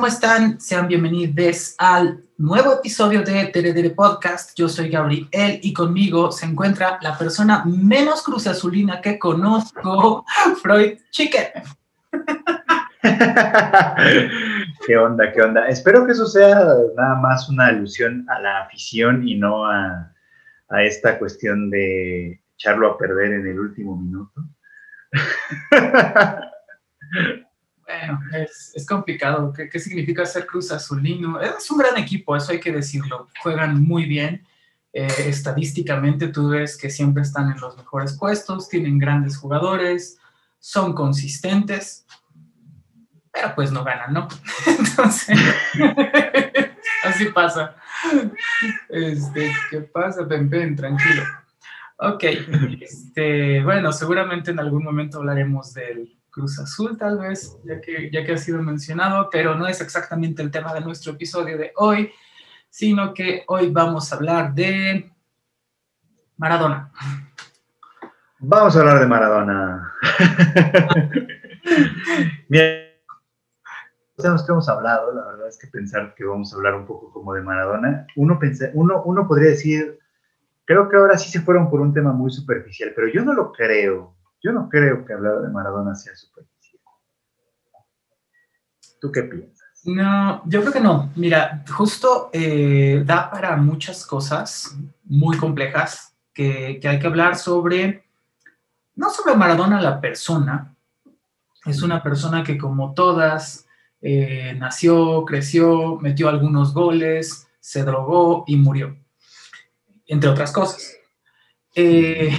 ¿cómo están? Sean bienvenidos al nuevo episodio de Teredere Podcast. Yo soy Gabriel y conmigo se encuentra la persona menos cruzazulina que conozco, Freud Chicken. ¿Qué onda? ¿Qué onda? Espero que eso sea nada más una alusión a la afición y no a, a esta cuestión de echarlo a perder en el último minuto. Bueno, es, complicado. ¿Qué, significa ser Cruz Azulino? Es un gran equipo, eso hay que decirlo. Juegan muy bien. Eh, estadísticamente tú ves que siempre están en los mejores puestos, tienen grandes jugadores, son consistentes, pero pues no ganan, ¿no? Entonces, así pasa. Este, ¿Qué pasa, Pen, Tranquilo. Ok, este, bueno, seguramente en algún momento hablaremos del Cruz Azul, tal vez, ya que, ya que ha sido mencionado, pero no es exactamente el tema de nuestro episodio de hoy, sino que hoy vamos a hablar de Maradona. Vamos a hablar de Maradona. Mira, sabemos que hemos hablado, la verdad es que pensar que vamos a hablar un poco como de Maradona, uno, uno, uno podría decir, creo que ahora sí se fueron por un tema muy superficial, pero yo no lo creo. Yo no creo que hablar de Maradona sea superficial. ¿Tú qué piensas? No, yo creo que no. Mira, justo eh, da para muchas cosas muy complejas que, hay que hablar sobre, no sobre Maradona la persona, es una persona que como todas eh, nació, creció, metió algunos goles, se drogó y murió, entre otras cosas. Eh,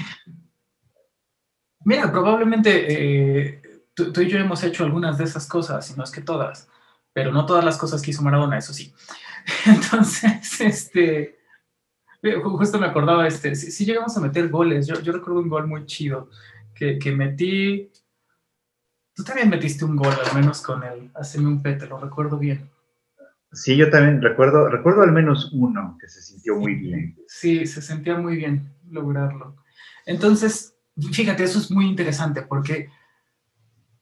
Mira, probablemente eh, tú, y yo hemos hecho algunas de esas cosas, y no es que todas, pero no todas las cosas que hizo Maradona, eso sí. Entonces, este, eh, justo me acordaba, este, si, llegamos a meter goles, yo, yo, recuerdo un gol muy chido que, que, metí, tú también metiste un gol, al menos con el Haceme un P, te lo recuerdo bien. Sí, yo también recuerdo, recuerdo al menos uno que se sintió muy bien. Sí, se sentía muy bien lograrlo. Entonces, fíjate, eso es muy interesante porque,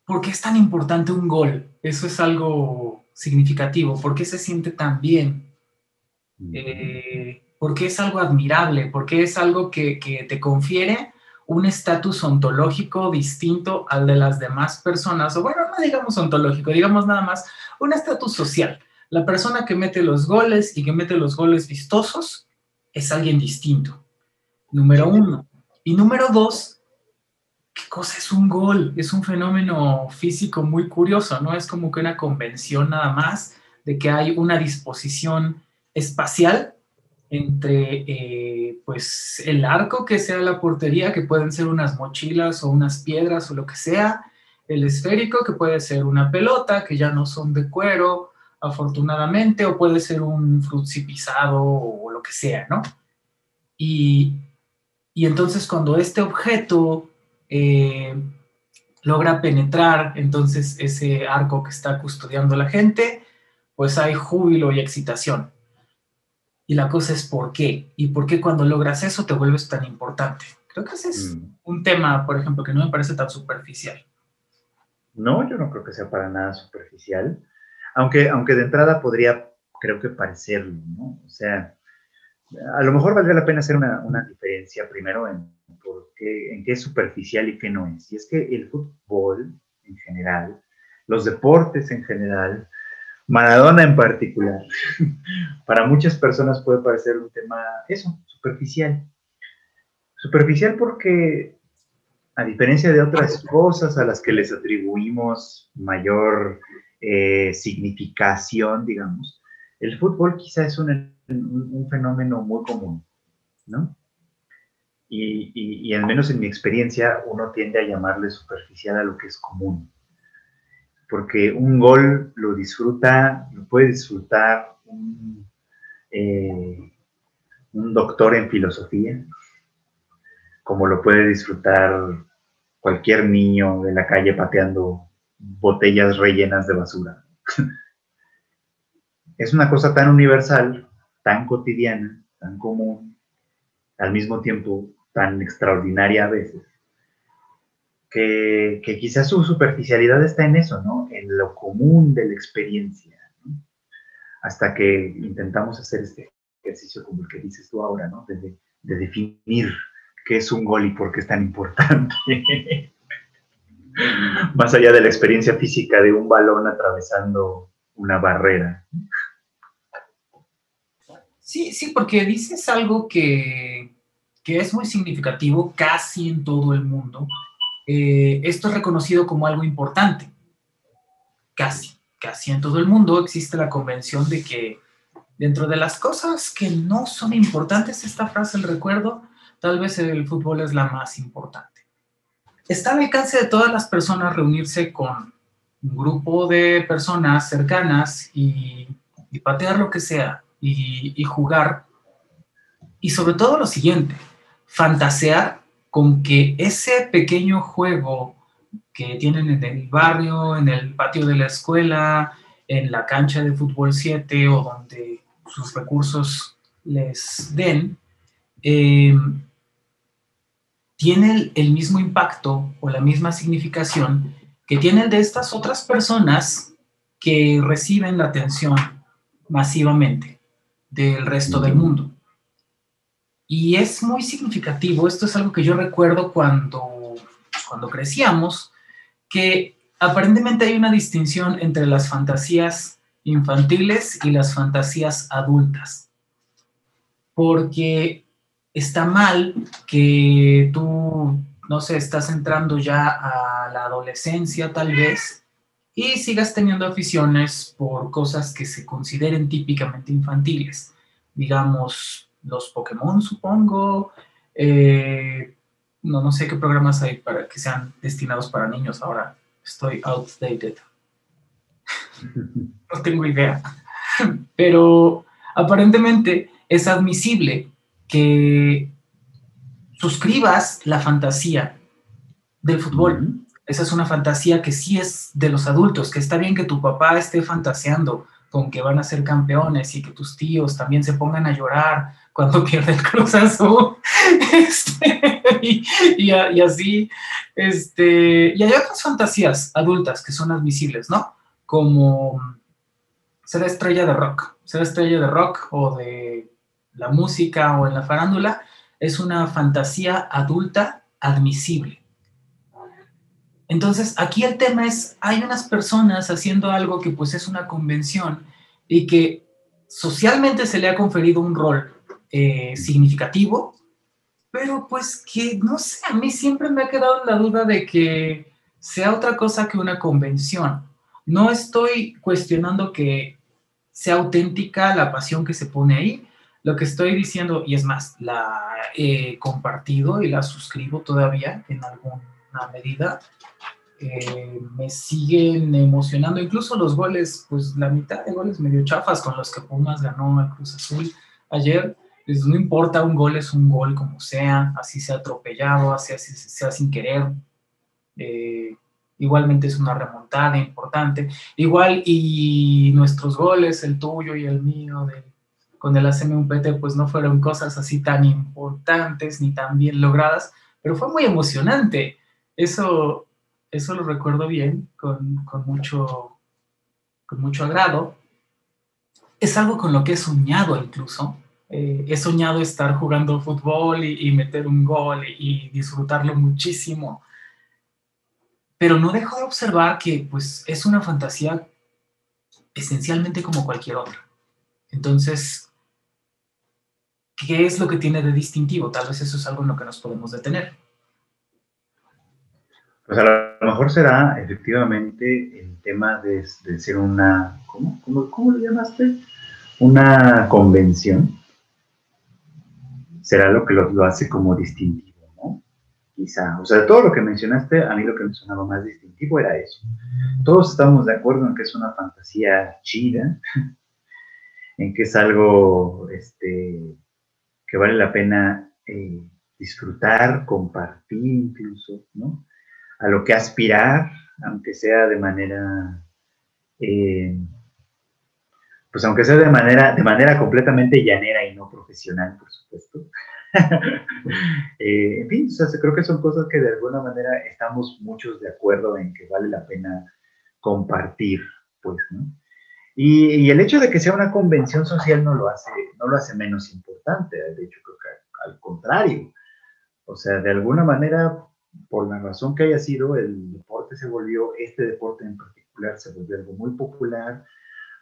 porque es tan importante un gol. Eso es algo significativo. ¿Por qué se siente tan bien? Eh, porque es algo admirable, porque es algo que, que te confiere un estatus ontológico distinto al de las demás personas, o bueno, no digamos ontológico, digamos nada más un estatus social. La persona que mete los goles y que mete los goles vistosos es alguien distinto, número uno. Y número dos, ¿qué cosa es un gol? Es un fenómeno físico muy curioso, ¿no? Es como que una convención nada más de que hay una disposición espacial entre eh, pues el arco que sea la portería, que pueden ser unas mochilas o unas piedras o lo que sea, el esférico que puede ser una pelota, que ya no son de cuero, afortunadamente, o puede ser un frucipizado o lo que sea, ¿no? Y, y entonces cuando este objeto eh, logra penetrar entonces ese arco que está custodiando la gente, pues hay júbilo y excitación. Y la cosa es por qué. Y por qué cuando logras eso te vuelves tan importante. Creo que ese es mm. un tema, por ejemplo, que no me parece tan superficial. No, yo no creo que sea para nada superficial. Aunque, aunque de entrada podría, creo que parecerlo, ¿no? O sea, a lo mejor valdría la pena hacer una, una diferencia primero en en qué es superficial y qué no es. Y es que el fútbol en general, los deportes en general, Maradona en particular, para muchas personas puede parecer un tema, eso, superficial. Superficial porque, a diferencia de otras cosas a las que les atribuimos mayor eh, significación, digamos, el fútbol quizá es un, un fenómeno muy común, ¿no? Y, al menos en mi experiencia uno tiende a llamarle superficial a lo que es común. Porque un gol lo disfruta, lo puede disfrutar un, eh, doctor en filosofía, como lo puede disfrutar cualquier niño de la calle pateando botellas rellenas de basura. es una cosa tan universal, tan cotidiana, tan común, al mismo tiempo tan extraordinaria a veces, que, quizás su superficialidad está en eso, ¿no? En lo común de la experiencia, Hasta que intentamos hacer este ejercicio como el que dices tú ahora, ¿no? De, de definir qué es un gol y por qué es tan importante. Más allá de la experiencia física de un balón atravesando una barrera. Sí, sí, porque dices algo que, es muy significativo casi en todo el mundo. Eh, esto es reconocido como algo importante. Casi, casi en todo el mundo existe la convención de que dentro de las cosas que no son importantes, esta frase, el recuerdo, tal vez el fútbol es la más importante. Está al alcance de todas las personas reunirse con un grupo de personas cercanas y patear lo que sea, y, jugar. Y sobre todo lo siguiente, fantasear con que ese pequeño juego que tienen en el barrio, en el patio de la escuela, en la cancha de fútbol 7 o donde sus recursos les den, eh, tiene el, mismo impacto o la misma significación que tiene el de estas otras personas que reciben la atención masivamente del resto del mundo. Y es muy significativo, esto es algo que yo recuerdo cuando, cuando crecíamos, que aparentemente hay una distinción entre las fantasías infantiles y las fantasías adultas. Porque está mal que tú, no sé, estás entrando ya a la adolescencia tal vez y sigas teniendo aficiones por cosas que se consideren típicamente infantiles. Digamos, los Pokémon, supongo. Eh, no, no sé qué programas hay para que sean destinados para niños ahora. Estoy outdated. no tengo idea. Pero aparentemente es admisible que suscribas la fantasía del fútbol. Esa es una fantasía que sí es de los adultos, que está bien que tu papá esté fantaseando con que van a ser campeones y que tus tíos también se pongan a llorar cuando pierde el Cruz Azul. Este, y, así. Este, y hay otras fantasías adultas que son admisibles, ¿no? Como ser estrella de rock. Ser estrella de rock o de la música o en la farándula es una fantasía adulta admisible. Entonces, aquí el tema es, hay unas personas haciendo algo que pues es una convención y que socialmente se le ha conferido un rol eh, significativo, pero pues que, no sé, a mí siempre me ha quedado la duda de que sea otra cosa que una convención. No estoy cuestionando que sea auténtica la pasión que se pone ahí. Lo que estoy diciendo, y es más, la he compartido y la suscribo todavía en alguna medida, eh, me siguen emocionando. Incluso los goles, pues la mitad de goles medio chafas con los que Pumas ganó al Cruz Azul ayer. Pues no importa, un gol es un gol como sea, así sea atropellado, así, sea sin querer. Eh, igualmente es una remontada importante. Igual y nuestros goles, el tuyo y el mío con el ACM pues no fueron cosas así tan importantes ni tan bien logradas, pero fue muy emocionante. Eso, eso lo recuerdo bien, con, mucho, con mucho agrado. Es algo con lo que he soñado incluso. Eh, he soñado estar jugando fútbol y, meter un gol y, disfrutarlo muchísimo. Pero no dejo de observar que pues, es una fantasía esencialmente como cualquier otra. Entonces, ¿qué es lo que tiene de distintivo? Tal vez eso es algo en lo que nos podemos detener. Pues a lo mejor será efectivamente el tema de, ser una, ¿cómo, cómo, lo llamaste? Una convención. Será lo que lo, hace como distintivo, ¿no? Quizá. O sea, todo lo que mencionaste, a mí lo que me sonaba más distintivo era eso. Todos estamos de acuerdo en que es una fantasía chida, en que es algo este, que vale la pena eh, disfrutar, compartir incluso, ¿no? A lo que aspirar, aunque sea de manera, eh, pues aunque sea de manera, de manera completamente llanera y no profesional, por supuesto, Eh, en fin, creo que son cosas que de alguna manera estamos muchos de acuerdo en que vale la pena compartir, pues, ¿no? Y, el hecho de que sea una convención social no lo hace, no lo hace menos importante, de hecho creo que al contrario. O sea, de alguna manera, por la razón que haya sido, el deporte se volvió, este deporte en particular se volvió algo muy popular,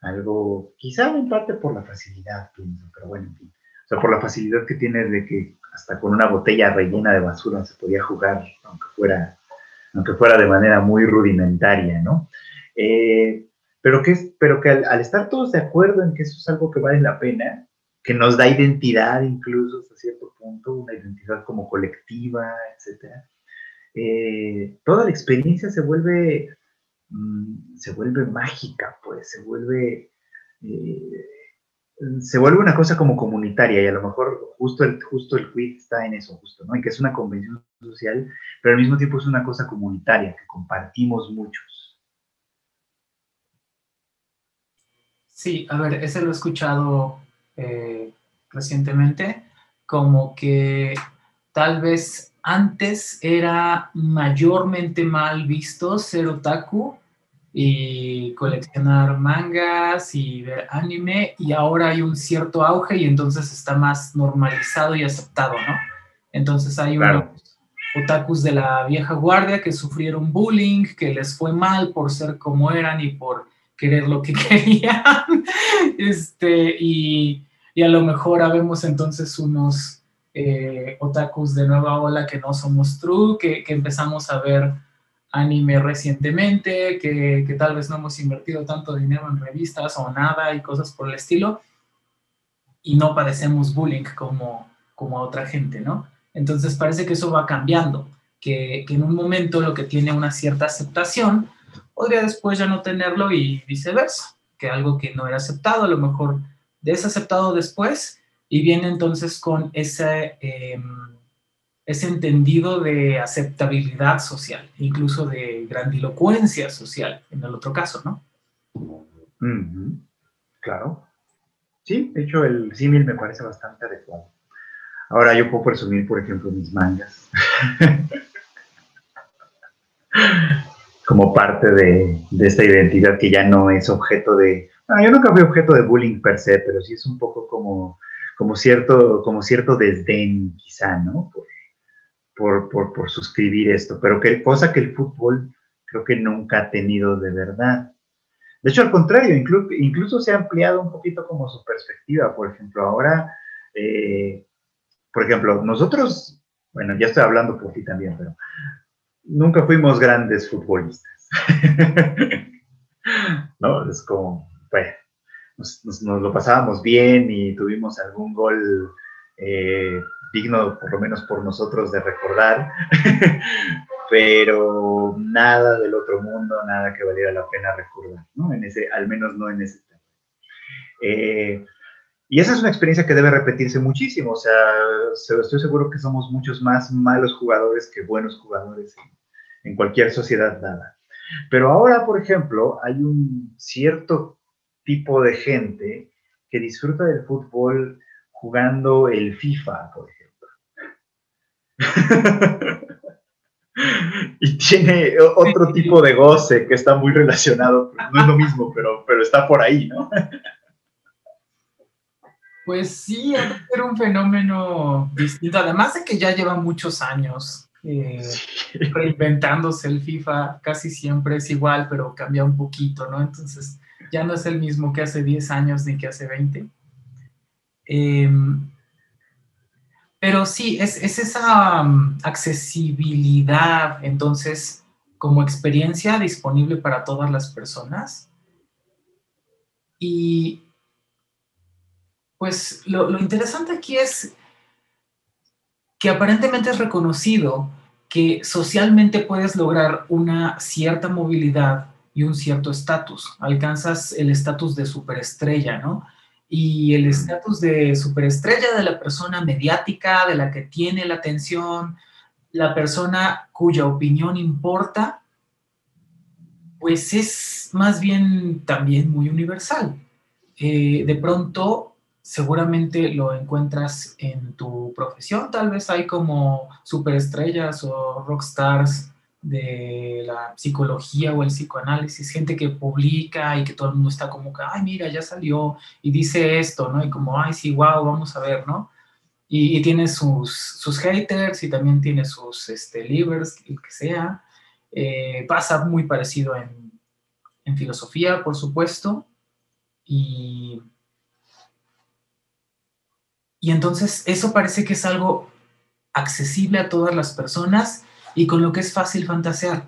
algo, quizá en parte por la facilidad, pienso, pero bueno, en fin. O sea, por la facilidad que tiene de que hasta con una botella rellena de basura se podía jugar, aunque fuera, aunque fuera de manera muy rudimentaria, ¿no? Eh, pero que, pero que al, estar todos de acuerdo en que eso es algo que vale la pena, que nos da identidad incluso hasta cierto punto, una identidad como colectiva, etc. Eh, toda la experiencia se vuelve, mm, se vuelve mágica, pues, se vuelve... Eh, se vuelve una cosa como comunitaria y a lo mejor justo el, justo el quiz está en eso, justo, ¿no? En que es una convención social, pero al mismo tiempo es una cosa comunitaria que compartimos muchos. Sí, a ver, ese lo he escuchado eh, recientemente, como que tal vez antes era mayormente mal visto ser otaku y coleccionar mangas y ver anime y ahora hay un cierto auge y entonces está más normalizado y aceptado, ¿no? Entonces hay unos otakus de la vieja guardia que sufrieron bullying, que les fue mal por ser como eran y por querer lo que querían, este, y, y a lo mejor habemos entonces unos eh, otakus de nueva ola que no somos true, que, empezamos a ver anime recientemente, que, tal vez no hemos invertido tanto dinero en revistas o nada y cosas por el estilo, y no padecemos bullying como, como a otra gente, ¿no? Entonces parece que eso va cambiando, que, que en un momento lo que tiene una cierta aceptación podría después ya no tenerlo y viceversa, que algo que no era aceptado a lo mejor desaceptado después y viene entonces con ese... Em, ese entendido de aceptabilidad social, incluso de grandilocuencia social, en el otro caso, ¿no? Claro. Sí, de hecho el símil me parece bastante adecuado. Ahora yo puedo presumir, por ejemplo, mis mangas. Como parte de, esta identidad que ya no es objeto de... yo nunca fui objeto de bullying per se, pero sí es un poco como, como, cierto, como cierto desdén, quizá, ¿no? por, por, suscribir esto, pero que cosa que el fútbol creo que nunca ha tenido de verdad. De hecho, al contrario, incluso se ha ampliado un poquito como su perspectiva. Por ejemplo, ahora, eh, por ejemplo, nosotros, bueno, ya estoy hablando por ti también, pero nunca fuimos grandes futbolistas. ¿No? Es como, bueno, nos, lo pasábamos bien y tuvimos algún gol eh, digno por lo menos por nosotros de recordar, pero nada del otro mundo, nada que valiera la pena recordar, ¿no? En ese, al menos no en ese tema. Eh, y esa es una experiencia que debe repetirse muchísimo, o sea, estoy seguro que somos muchos más malos jugadores que buenos jugadores en, en cualquier sociedad dada. Pero ahora, por ejemplo, hay un cierto tipo de gente que disfruta del fútbol jugando el FIFA, por ejemplo y tiene otro tipo de goce que está muy relacionado, no es lo mismo, pero, pero está por ahí, ¿no? Pues sí, era un fenómeno distinto, además de que ya lleva muchos años eh, reinventándose el FIFA, casi siempre es igual, pero cambia un poquito, ¿no? Entonces ya no es el mismo que hace 10 años ni que hace 20. Pero sí, es, esa mm, accesibilidad, entonces, como experiencia disponible para todas las personas. Y pues lo interesante aquí es que aparentemente es reconocido que socialmente puedes lograr una cierta movilidad y un cierto estatus. Alcanzas el estatus de superestrella, ¿no? y el estatus de superestrella de la persona mediática, de la que tiene la atención, la persona cuya opinión importa, pues es más bien también muy universal. Eh, de pronto seguramente lo encuentras en tu profesión, tal vez hay como superestrellas o rockstars de la psicología o el psicoanálisis, gente que publica y que todo el mundo está como que, ay, mira, ya salió y dice esto, ¿no? Y como, ay, sí, wow, vamos a ver, ¿no? Y, tiene sus, sus, haters y también tiene sus este, livers, el que sea. Eh, pasa muy parecido en, en filosofía, por supuesto. Y y entonces eso parece que es algo accesible a todas las personas y con lo que es fácil fantasear.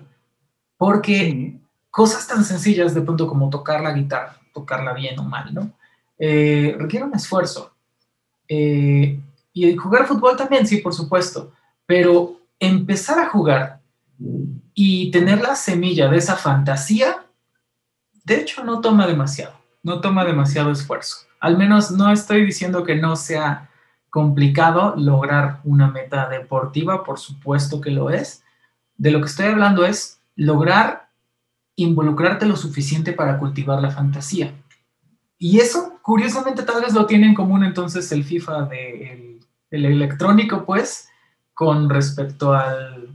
Porque cosas tan sencillas de pronto como tocar la guitarra, tocarla bien o mal, ¿no? Eh, requiere un esfuerzo. Eh, y jugar fútbol también, sí, por supuesto. Pero empezar a jugar y tener la semilla de esa fantasía, de hecho, no toma demasiado. No toma demasiado esfuerzo. Al menos no estoy diciendo que no sea complicado lograr una meta deportiva, por supuesto que lo es. De lo que estoy hablando es lograr involucrarte lo suficiente para cultivar la fantasía. Y eso, curiosamente, tal vez lo tiene en común entonces el FIFA de el, electrónico, pues, con respecto al,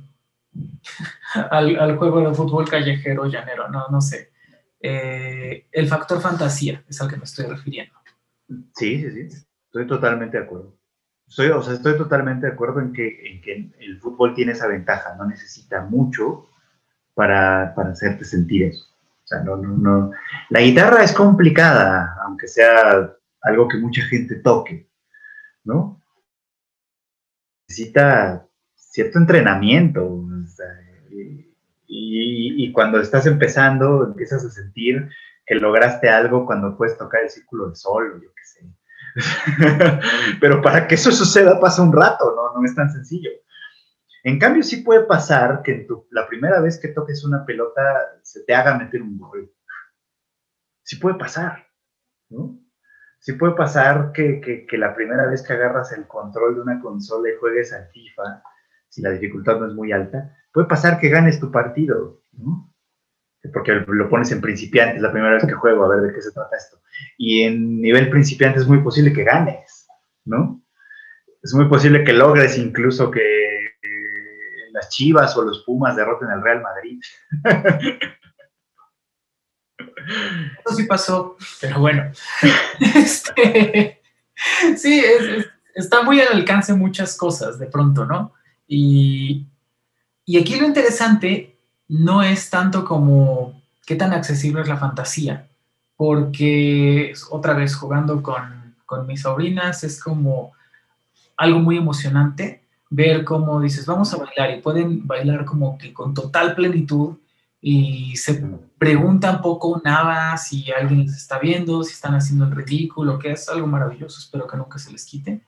al, juego de fútbol callejero llanero, no, no sé. Eh, el factor fantasía es al que me estoy refiriendo. Sí, sí, sí. Estoy totalmente de acuerdo. Estoy, o sea, estoy totalmente de acuerdo en que, el fútbol tiene esa ventaja. No necesita mucho para, para hacerte sentir eso. O sea, no, no, no. La guitarra es complicada, aunque sea algo que mucha gente toque, ¿no? Necesita cierto entrenamiento. y, cuando estás empezando, empiezas a sentir que lograste algo cuando puedes tocar el círculo de sol yo qué sé. Pero para que eso suceda pasa un rato, ¿no? No es tan sencillo. En cambio, sí puede pasar que la primera vez que toques una pelota se te haga meter un gol. Sí puede pasar, ¿no? Sí puede pasar que, que, la primera vez que agarras el control de una consola y juegues al FIFA, si la dificultad no es muy alta, puede pasar que ganes tu partido, ¿no? porque lo pones en principiante, es la primera vez que juego, a ver de qué se trata esto. Y en nivel principiante es muy posible que ganes, ¿no? Es muy posible que logres incluso que las Chivas o los Pumas derroten al Real Madrid. Eso sí pasó, pero bueno. Este, sí, está muy al alcance muchas cosas de pronto, ¿no? Y, y aquí lo interesante no es tanto como qué tan accesible es la fantasía, porque otra vez jugando con, mis sobrinas es como algo muy emocionante ver cómo dices, vamos a bailar y pueden bailar como que con total plenitud y se preguntan poco nada si alguien les está viendo, si están haciendo el ridículo, que es algo maravilloso, espero que nunca se les quite.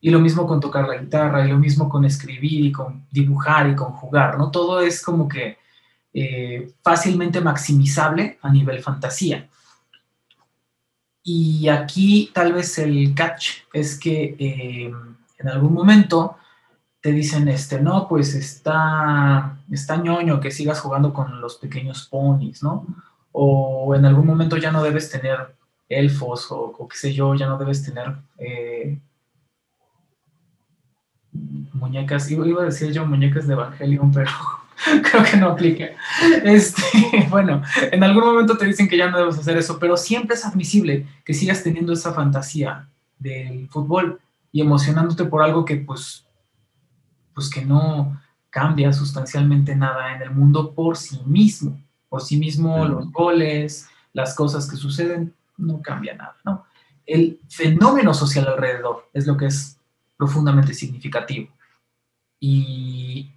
Y lo mismo con tocar la guitarra, y lo mismo con escribir y con dibujar y con jugar, ¿no? Todo es como que eh, fácilmente maximizable a nivel fantasía. Y aquí tal vez el catch es que eh, en algún momento te dicen, este, no, pues está, está ñoño que sigas jugando con los pequeños ponis, ¿no? O en algún momento ya no debes tener elfos o, qué sé yo, ya no debes tener eh, muñecas, iba, iba, a decir yo muñecas de Evangelion, pero creo que no aplica. Este, bueno, en algún momento te dicen que ya no debes hacer eso, pero siempre es admisible que sigas teniendo esa fantasía del fútbol y emocionándote por algo que pues, pues que no cambia sustancialmente nada en el mundo por sí mismo. Por sí mismo, los goles, las cosas que suceden, no cambia nada, ¿no? El fenómeno social alrededor es lo que es profundamente significativo. Y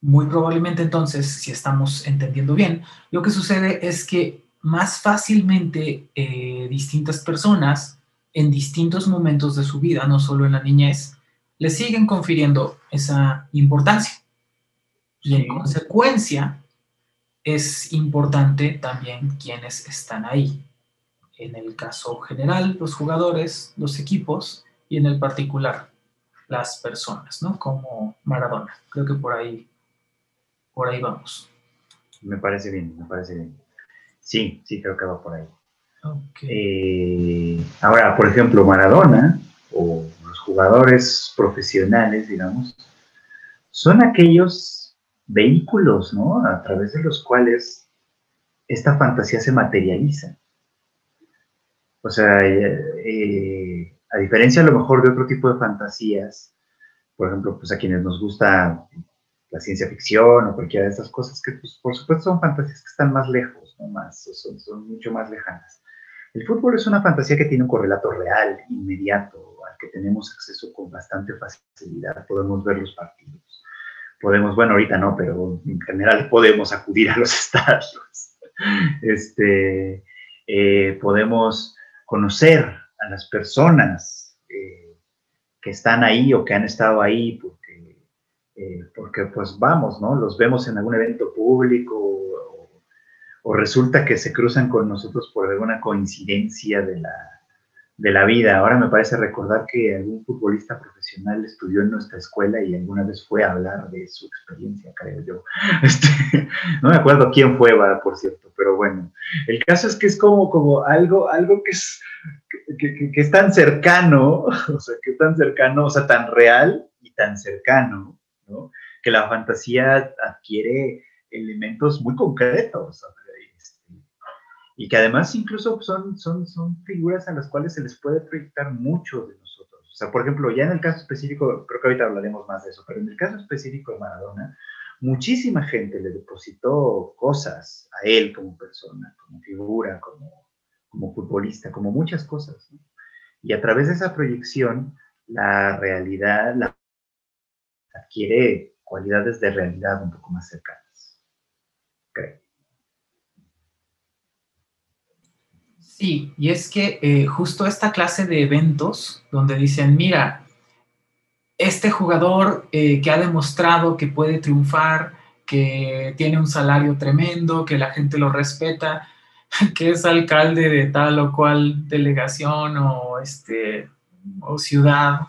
muy probablemente entonces, si estamos entendiendo bien, lo que sucede es que más fácilmente eh, distintas personas en distintos momentos de su vida, no solo en la niñez, le siguen confiriendo esa importancia. Y en consecuencia, es importante también quienes están ahí. En el caso general, los jugadores, los equipos, y en el particular, las personas, ¿no? Como Maradona. Creo que por ahí por ahí vamos. Me parece bien, me parece bien. Sí, sí, creo que va por ahí. Eh, ahora, por ejemplo, Maradona o los jugadores profesionales, digamos, son aquellos vehículos, ¿no? A través de los cuales esta fantasía se materializa. O sea, eh, eh, a diferencia a lo mejor de otro tipo de fantasías, por ejemplo, pues a quienes nos gusta la ciencia ficción o cualquiera de esas cosas, que pues, por supuesto son fantasías que están más lejos, ¿no? más, son, son mucho más lejanas. El fútbol es una fantasía que tiene un correlato real, inmediato, al que tenemos acceso con bastante facilidad. Podemos ver los partidos. Podemos, bueno, ahorita no, pero en general podemos acudir a los estadios. Este, eh, podemos conocer a las personas eh, que están ahí o que han estado ahí eh, porque pues vamos, ¿no? Los vemos en algún evento público o, resulta que se cruzan con nosotros por alguna coincidencia de la, de la vida. Ahora me parece recordar que algún futbolista profesional estudió en nuestra escuela y alguna vez fue a hablar de su experiencia, creo yo. Este, no me acuerdo quién fue, por cierto, pero bueno. El caso es que es como, como algo, algo que es, que, que, es tan cercano, o sea, que es tan cercano, o sea, tan real y tan cercano, ¿no? Que la fantasía adquiere elementos muy concretos y que además incluso son, son, son figuras a las cuales se les puede proyectar mucho de nosotros. O sea, por ejemplo, ya en el caso específico, creo que ahorita hablaremos más de eso, pero en el caso específico de Maradona, muchísima gente le depositó cosas a él como persona, como figura, como, como futbolista, como muchas cosas. Y a través de esa proyección, la realidad la adquiere cualidades de realidad un poco más cercanas. Creo. Sí, y es que eh, justo esta clase de eventos donde dicen, mira, este jugador eh, que ha demostrado que puede triunfar, que tiene un salario tremendo, que la gente lo respeta, que es alcalde de tal o cual delegación o, este, o ciudad,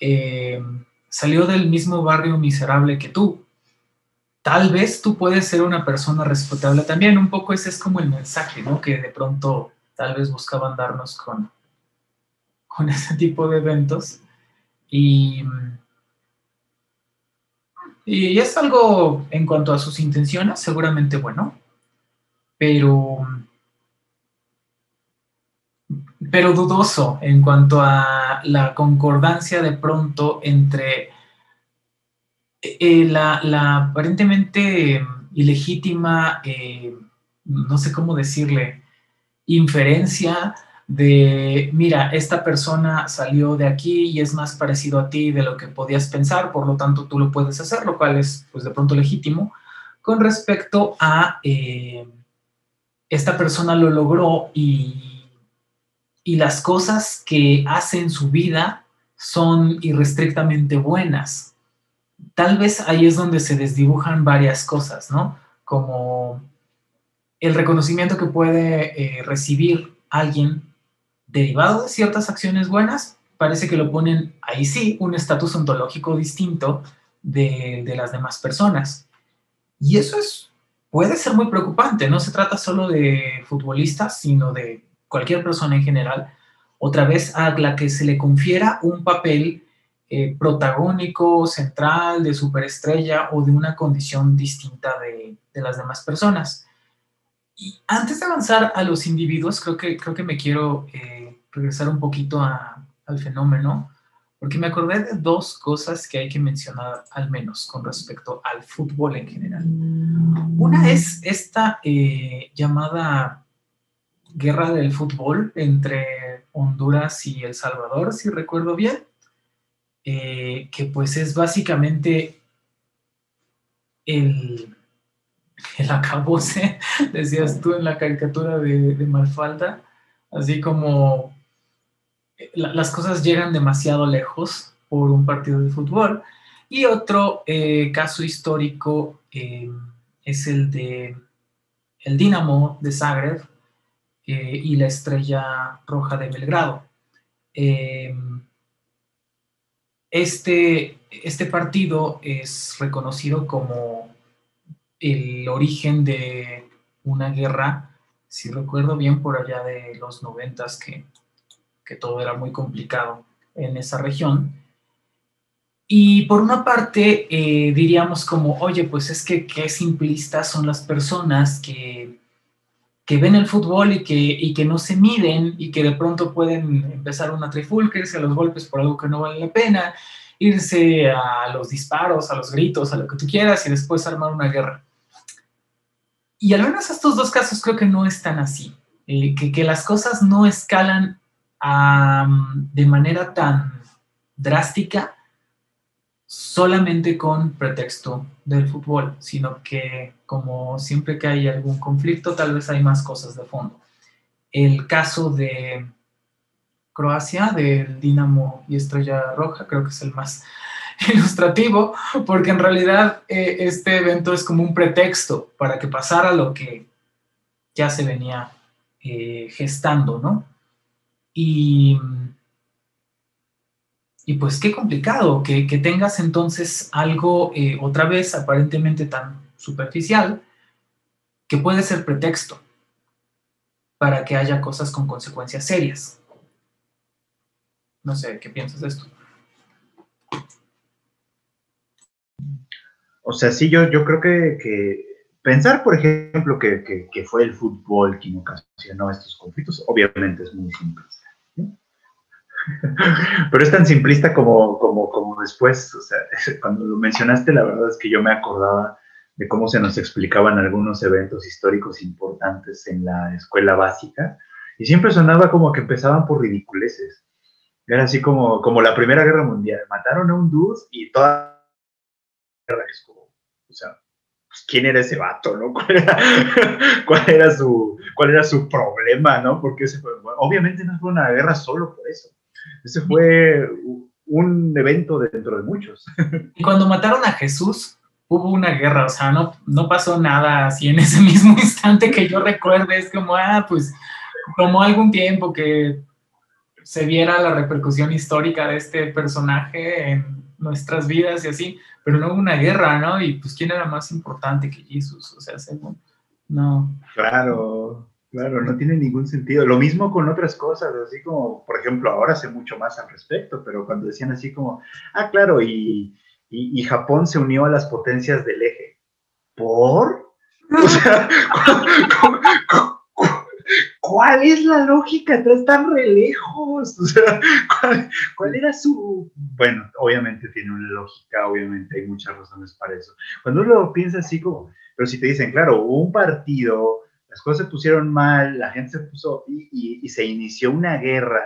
eh, salió del mismo barrio miserable que tú. Tal vez tú puedes ser una persona respetable también. Un poco ese es como el mensaje, ¿no? Que de pronto tal vez buscaban darnos con, con ese tipo de eventos. Y, y es algo en cuanto a sus intenciones, seguramente bueno, pero, pero dudoso en cuanto a la concordancia de pronto entre eh, la, aparentemente ilegítima, eh, no sé cómo decirle, inferencia de, mira, esta persona salió de aquí y es más parecido a ti de lo que podías pensar, por lo tanto tú lo puedes hacer, lo cual es pues de pronto legítimo, con respecto a eh, esta persona lo logró y, y las cosas que hace en su vida son irrestrictamente buenas. Tal vez ahí es donde se desdibujan varias cosas, ¿no? Como el reconocimiento que puede eh, recibir alguien derivado de ciertas acciones buenas, parece que lo ponen ahí sí un estatus ontológico distinto de, las demás personas. Y eso es, puede ser muy preocupante, no se trata solo de futbolistas, sino de cualquier persona en general, otra vez a la que se le confiera un papel eh, protagónico, central, de superestrella o de una condición distinta de, de las demás personas. Y antes de avanzar a los individuos, creo que, creo que me quiero eh, regresar un poquito al fenómeno, porque me acordé de dos cosas que hay que mencionar al menos con respecto al fútbol en general. Una es esta eh, llamada guerra del fútbol entre Honduras y El Salvador, si recuerdo bien, eh, que pues es básicamente el el acabose, decías tú en la caricatura de, de Malfalda, así como eh, las cosas llegan demasiado lejos por un partido de fútbol. Y otro eh, caso histórico es el de el Dinamo de Zagreb y la Estrella Roja de Belgrado. este, este partido es reconocido como el origen de una guerra si recuerdo bien, por allá de los noventas que, que todo era muy complicado en esa región. Y por una parte, eh, diríamos como, oye, pues es que qué simplistas son las personas que, que ven el fútbol y que, y que no se miden y que de pronto pueden empezar una trifulca, irse a los golpes por algo que no vale la pena, irse a los disparos, a los gritos, a lo que tú quieras y después armar una guerra. Y al menos estos dos casos creo que no están así, eh, que, que, las cosas no escalan de manera tan drástica solamente con pretexto del fútbol, sino que como siempre que hay algún conflicto, tal vez hay más cosas de fondo. El caso de Croacia, del Dinamo y Estrella Roja, creo que es el más ilustrativo, porque en realidad eh, este evento es como un pretexto para que pasara lo que ya se venía eh, gestando, ¿no? Y y pues qué complicado que, tengas entonces algo eh, otra vez aparentemente tan superficial que puede ser pretexto para que haya cosas con consecuencias serias. No sé, ¿qué piensas de esto? O sea, sí, yo, yo creo que, pensar, por ejemplo, que, que, fue el fútbol quien ocasionó estos conflictos, obviamente es muy simple. Pero es tan simplista como, como, como después, o sea, cuando lo mencionaste, la verdad es que yo me acordaba de cómo se nos explicaban algunos eventos históricos importantes en la escuela básica, y siempre sonaba como que empezaban por ridiculeces. Era así como, como la Primera Guerra Mundial, mataron a un dude y toda la guerra es como, o sea, pues, ¿quién era ese vato, no? ¿Cuál era, cuál era, su, cuál era su problema, no? Porque obviamente no fue una guerra solo por eso ese fue un evento dentro de muchos. Y cuando mataron a Jesús, hubo una guerra, o sea, no, no pasó nada así en ese mismo instante que yo recuerde, es como, ah, pues tomó algún tiempo que se viera la repercusión histórica de este personaje en nuestras vidas y así, pero no hubo una guerra, ¿no? Y pues, ¿quién era más importante que Jesús? O sea, según, no. Claro. Claro, no tiene ningún sentido. Lo mismo con otras cosas, así como, por ejemplo, ahora sé mucho más al respecto, pero cuando decían así como, ah, claro, y, y, Japón se unió a las potencias del eje. ¿Por? O sea, ¿cuál, es la lógica? Estás tan re lejos. O sea, ¿cuál, ¿cuál, era su...? Bueno, obviamente tiene una lógica, obviamente hay muchas razones para eso. Cuando uno piensa así como, pero si te dicen, claro, un partido las cosas se pusieron mal, la gente se puso y, se inició una guerra.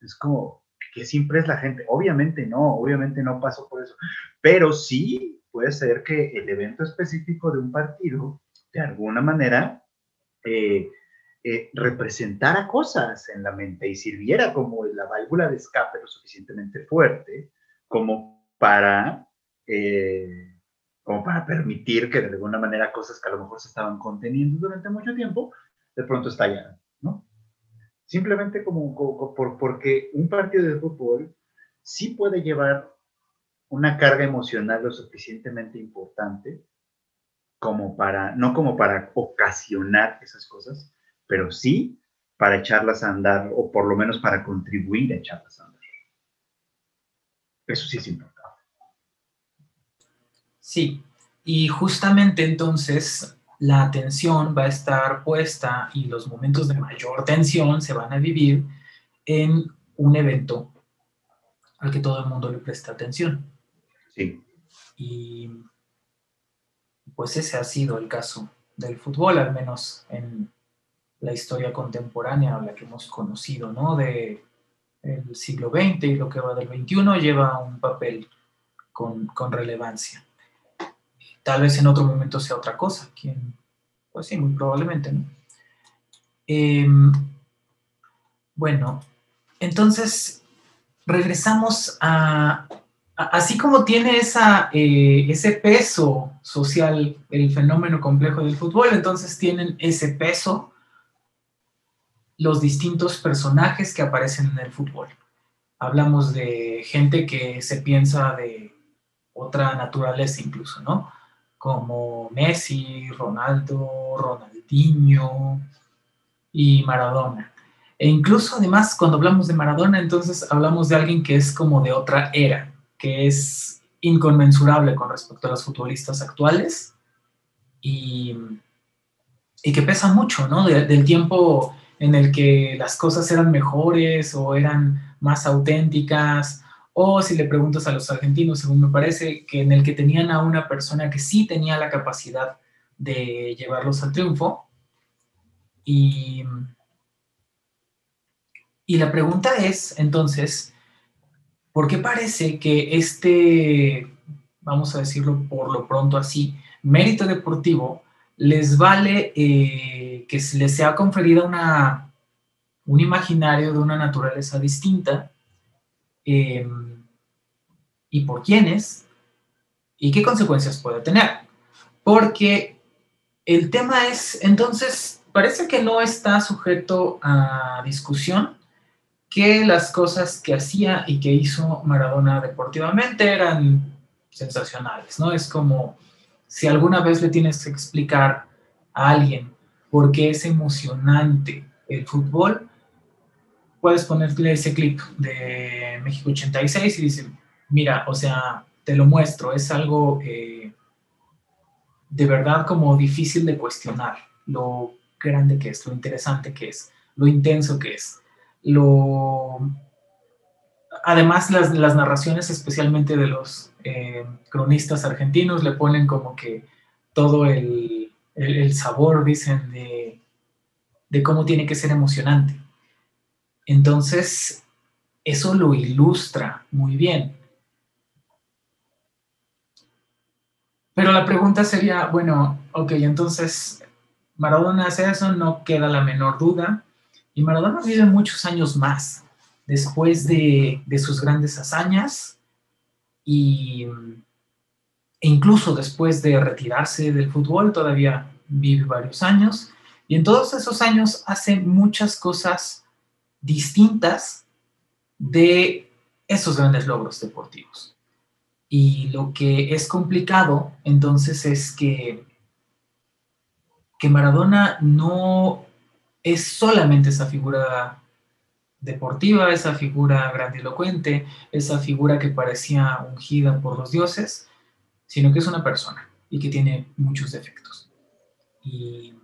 Es como, que siempre es la gente. Obviamente no, obviamente no pasó por eso. Pero sí puede ser que el evento específico de un partido, de alguna manera, eh, eh, representara cosas en la mente y sirviera como la válvula de escape lo suficientemente fuerte como para eh, como para permitir que de alguna manera cosas que a lo mejor se estaban conteniendo durante mucho tiempo, de pronto estallan, ¿no? Simplemente como, por, porque un partido de fútbol sí puede llevar una carga emocional lo suficientemente importante como para, no como para ocasionar esas cosas, pero sí para echarlas a andar o por lo menos para contribuir a echarlas a andar. Eso sí es importante. Sí, y justamente entonces la atención va a estar puesta y los momentos de mayor tensión se van a vivir en un evento al que todo el mundo le presta atención. Sí. Y pues ese ha sido el caso del fútbol, al menos en la historia contemporánea, la que hemos conocido, ¿no? De el siglo XX y lo que va del XXI lleva un papel con, con relevancia. Tal vez en otro momento sea otra cosa. ¿Quién? Pues sí, muy probablemente, ¿no? Em, bueno, entonces regresamos a, así como tiene esa, eh, ese peso social el fenómeno complejo del fútbol, entonces tienen ese peso los distintos personajes que aparecen en el fútbol. Hablamos de gente que se piensa de otra naturaleza incluso, ¿no? Como Messi, Ronaldo, Ronaldinho, y Maradona. E incluso además cuando hablamos de Maradona, entonces hablamos de alguien que es como de otra era, que es inconmensurable con respecto a los futbolistas actuales y, y que pesa mucho, ¿no? del tiempo en el que las cosas eran mejores o eran más auténticas, o si le preguntas a los argentinos, según me parece, que en el que tenían a una persona que sí tenía la capacidad de llevarlos al triunfo. Y, y la pregunta es, entonces, ¿por qué parece que este, vamos a decirlo por lo pronto así, mérito deportivo les vale eh, que les sea conferida una, un imaginario de una naturaleza distinta? Em, ¿Y por quiénes? ¿Y qué consecuencias puede tener? Porque el tema es, entonces, parece que no está sujeto a discusión que las cosas que hacía y que hizo Maradona deportivamente eran sensacionales, ¿no? Es como si alguna vez le tienes que explicar a alguien por qué es emocionante el fútbol, puedes ponerle ese clip de México 86 y dice, mira, o sea, te lo muestro, es algo eh, de verdad como difícil de cuestionar, lo grande que es, lo interesante que es, lo intenso que es, lo... Además, las, narraciones, especialmente de los eh, cronistas argentinos, le ponen como que todo el, sabor, dicen, de, de cómo tiene que ser emocionante. Entonces, eso lo ilustra muy bien. Pero la pregunta sería, bueno, ok, entonces Maradona hace eso, no queda la menor duda. Y Maradona vive muchos años más después de, sus grandes hazañas y, e incluso después de retirarse del fútbol, todavía vive varios años. Y en todos esos años hace muchas cosas distintas de esos grandes logros deportivos. Y lo que es complicado entonces es que, que Maradona no es solamente esa figura deportiva, esa figura grandilocuente, esa figura que parecía ungida por los dioses, sino que es una persona y que tiene muchos defectos. Y,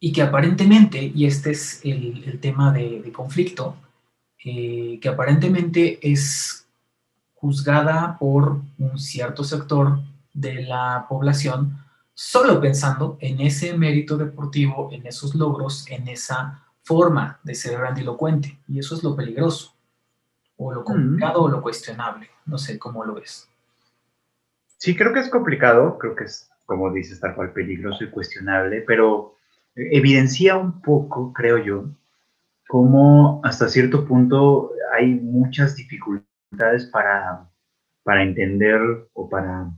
que aparentemente, y este es el, tema de, conflicto, eh, que aparentemente es juzgada por un cierto sector de la población solo pensando en ese mérito deportivo, en esos logros, en esa forma de ser grandilocuente. Y eso es lo peligroso, o lo complicado o lo cuestionable. No sé cómo lo ves. Sí, creo que es complicado, creo que es, como dices, tal cual peligroso y cuestionable, pero evidencia un poco, creo yo, cómo hasta cierto punto hay muchas dificultades para, para entender o para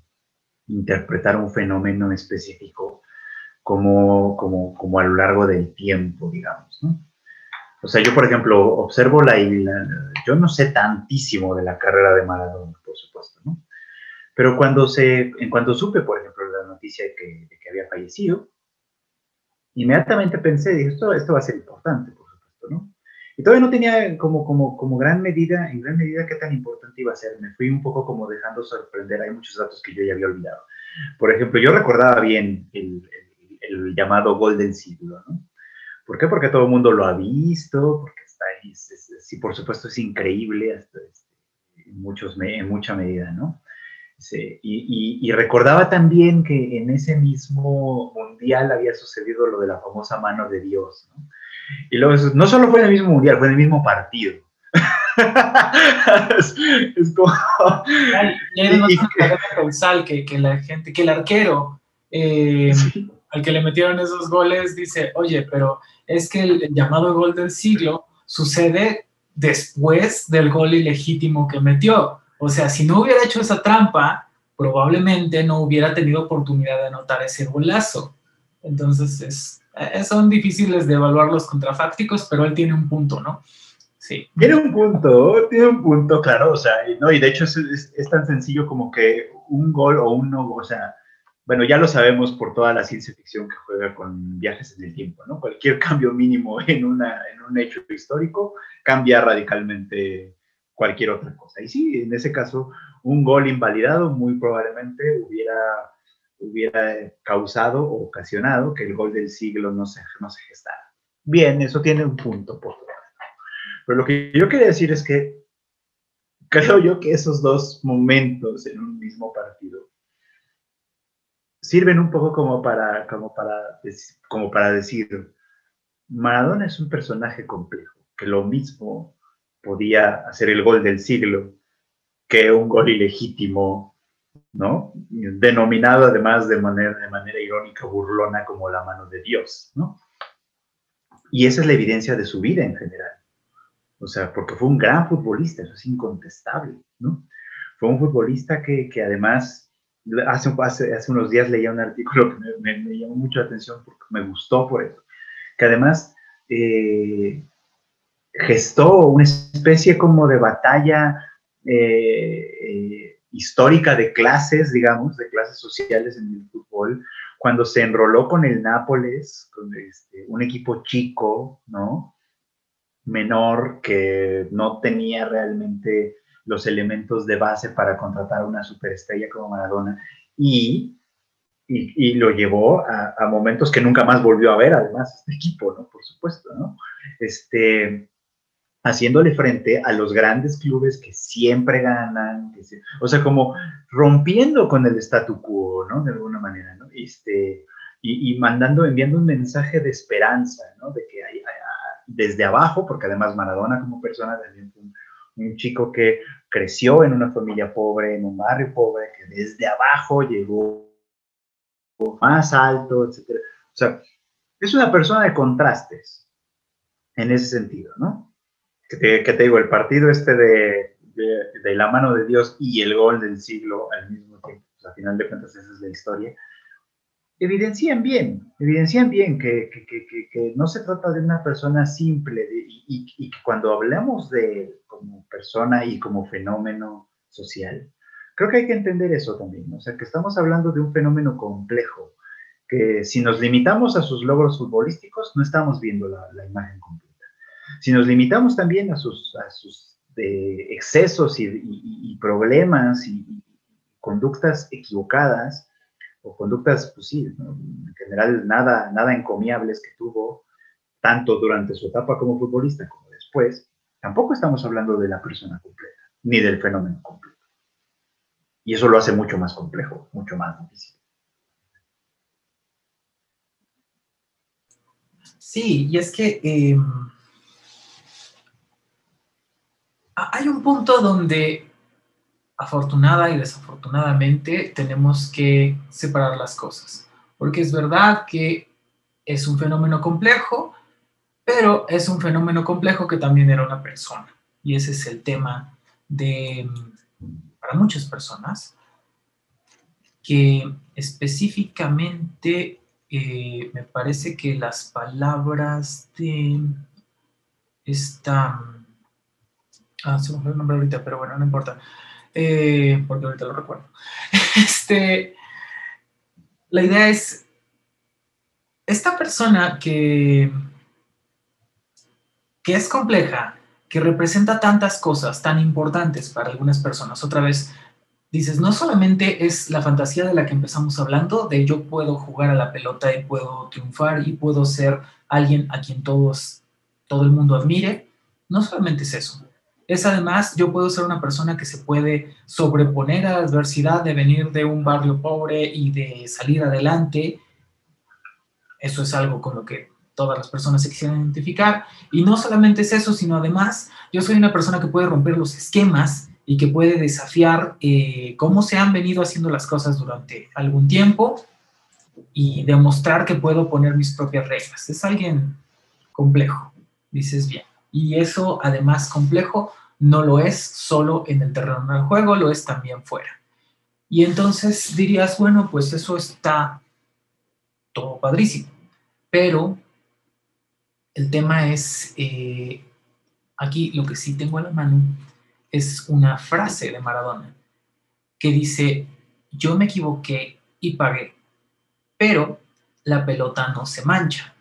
interpretar un fenómeno específico como, como, como a lo largo del tiempo, digamos, ¿no? O sea, yo, por ejemplo, observo la, Yo no sé tantísimo de la carrera de Maradona, por supuesto, ¿no? Pero cuando se... En cuanto supe, por ejemplo, la noticia de de que había fallecido, inmediatamente pensé, dije, esto, esto va a ser importante, por supuesto, ¿no? Y todavía no tenía como, como, como gran medida, en gran medida, qué tan importante iba a ser. Me fui un poco como dejando sorprender. Hay muchos datos que yo ya había olvidado. Por ejemplo, yo recordaba bien el, el, llamado gol del siglo, ¿no? ¿Por qué? Porque todo el mundo lo ha visto, porque está ahí, sí, por supuesto es increíble hasta este, en, muchos, en mucha medida, ¿no? Sí, y, y, y, recordaba también que en ese mismo mundial había sucedido lo de la famosa mano de Dios, ¿no? Y luego, no solo fue en el mismo mundial, fue en el mismo partido. es, como... Y hay una causal que, que, la gente, que el arquero eh, al que le metieron esos goles dice, oye, pero es que el llamado gol del siglo sucede después del gol ilegítimo que metió. O sea, si no hubiera hecho esa trampa, probablemente no hubiera tenido oportunidad de anotar ese golazo. Entonces, es, eh, son difíciles de evaluar los contrafácticos, pero él tiene un punto, ¿no? Sí. Tiene un punto, tiene un punto, claro, o sea, no, y de hecho es, es, tan sencillo como que un gol o un no, o sea, bueno, ya lo sabemos por toda la ciencia ficción que juega con viajes en el tiempo, ¿no? Cualquier cambio mínimo en, una, en un hecho histórico cambia radicalmente cualquier otra cosa. Y sí, en ese caso, un gol invalidado muy probablemente hubiera, hubiera causado o ocasionado que el gol del siglo no se, no se gestara. Bien, eso tiene un punto, por Pero lo que yo quería decir es que creo yo que esos dos momentos en un mismo partido sirven un poco como para, como para, como para decir, Maradona es un personaje complejo, que lo mismo podía hacer el gol del siglo que un gol ilegítimo, ¿no? Denominado además de manera, de manera irónica, burlona, como la mano de Dios, ¿no? Y esa es la evidencia de su vida en general. O sea, porque fue un gran futbolista, eso es incontestable, ¿no? Fue un futbolista que, que además hace, hace, hace, unos días leía un artículo que me, me, llamó mucho la atención porque me gustó por eso, que además eh, gestó una especie como de batalla eh, eh, histórica de clases, digamos, de clases sociales en el fútbol, cuando se enroló con el Nápoles, con este, un equipo chico, ¿no? Menor, que no tenía realmente los elementos de base para contratar una superestrella como Maradona y, y, lo llevó a, momentos que nunca más volvió a ver, además, este equipo, ¿no? Por supuesto, ¿no? Este, haciéndole frente a los grandes clubes que siempre ganan, o sea, como rompiendo con el statu quo, ¿no? De alguna manera, ¿no? Este, y, mandando, enviando un mensaje de esperanza, ¿no? De que desde abajo, porque además Maradona como persona también fue un, un chico que creció en una familia pobre, en un barrio pobre, que desde abajo llegó más alto, etc. O sea, es una persona de contrastes en ese sentido, ¿no? Que te, digo, el partido este de, de, la mano de Dios y el gol del siglo al mismo tiempo, pues, a final de cuentas esa es la historia, evidencian bien, evidencian bien que, que, que, no se trata de una persona simple y, y, que cuando hablamos de él como persona y como fenómeno social, creo que hay que entender eso también, o sea, que estamos hablando de un fenómeno complejo, que si nos limitamos a sus logros futbolísticos, no estamos viendo la, la imagen completa. Si nos limitamos también a sus, de excesos y, y problemas y conductas equivocadas, o conductas, pues sí, en general nada, nada encomiables que tuvo, tanto durante su etapa como futbolista como después, tampoco estamos hablando de la persona completa, ni del fenómeno completo. Y eso lo hace mucho más complejo, mucho más difícil. Sí, y es que em, hay un punto donde afortunada y desafortunadamente tenemos que separar las cosas, porque es verdad que es un fenómeno complejo, pero es un fenómeno complejo que también era una persona. Y ese es el tema de, para muchas personas, que específicamente eh, me parece que las palabras de esta... Ah, se me fue el nombre ahorita, pero bueno, no importa eh, porque ahorita lo recuerdo. Este, la idea es, esta persona que, que es compleja, que representa tantas cosas tan importantes para algunas personas, otra vez, dices, no solamente es la fantasía de la que empezamos hablando, de yo puedo jugar a la pelota y puedo triunfar y puedo ser alguien a quien todos, todo el mundo admire, no solamente es eso, es además, yo puedo ser una persona que se puede sobreponer a la adversidad de venir de un barrio pobre y de salir adelante. Eso es algo con lo que todas las personas se quisieran identificar. Y no solamente es eso, sino además, yo soy una persona que puede romper los esquemas y que puede desafiar eh, cómo se han venido haciendo las cosas durante algún tiempo y demostrar que puedo poner mis propias reglas. Es alguien complejo, dices bien. Y eso, además complejo, no lo es solo en el terreno del juego, lo es también fuera. Y entonces dirías, bueno, pues eso está todo padrísimo. Pero el tema es, eh, aquí lo que sí tengo a la mano es una frase de Maradona que dice, yo me equivoqué y pagué, pero la pelota no se mancha.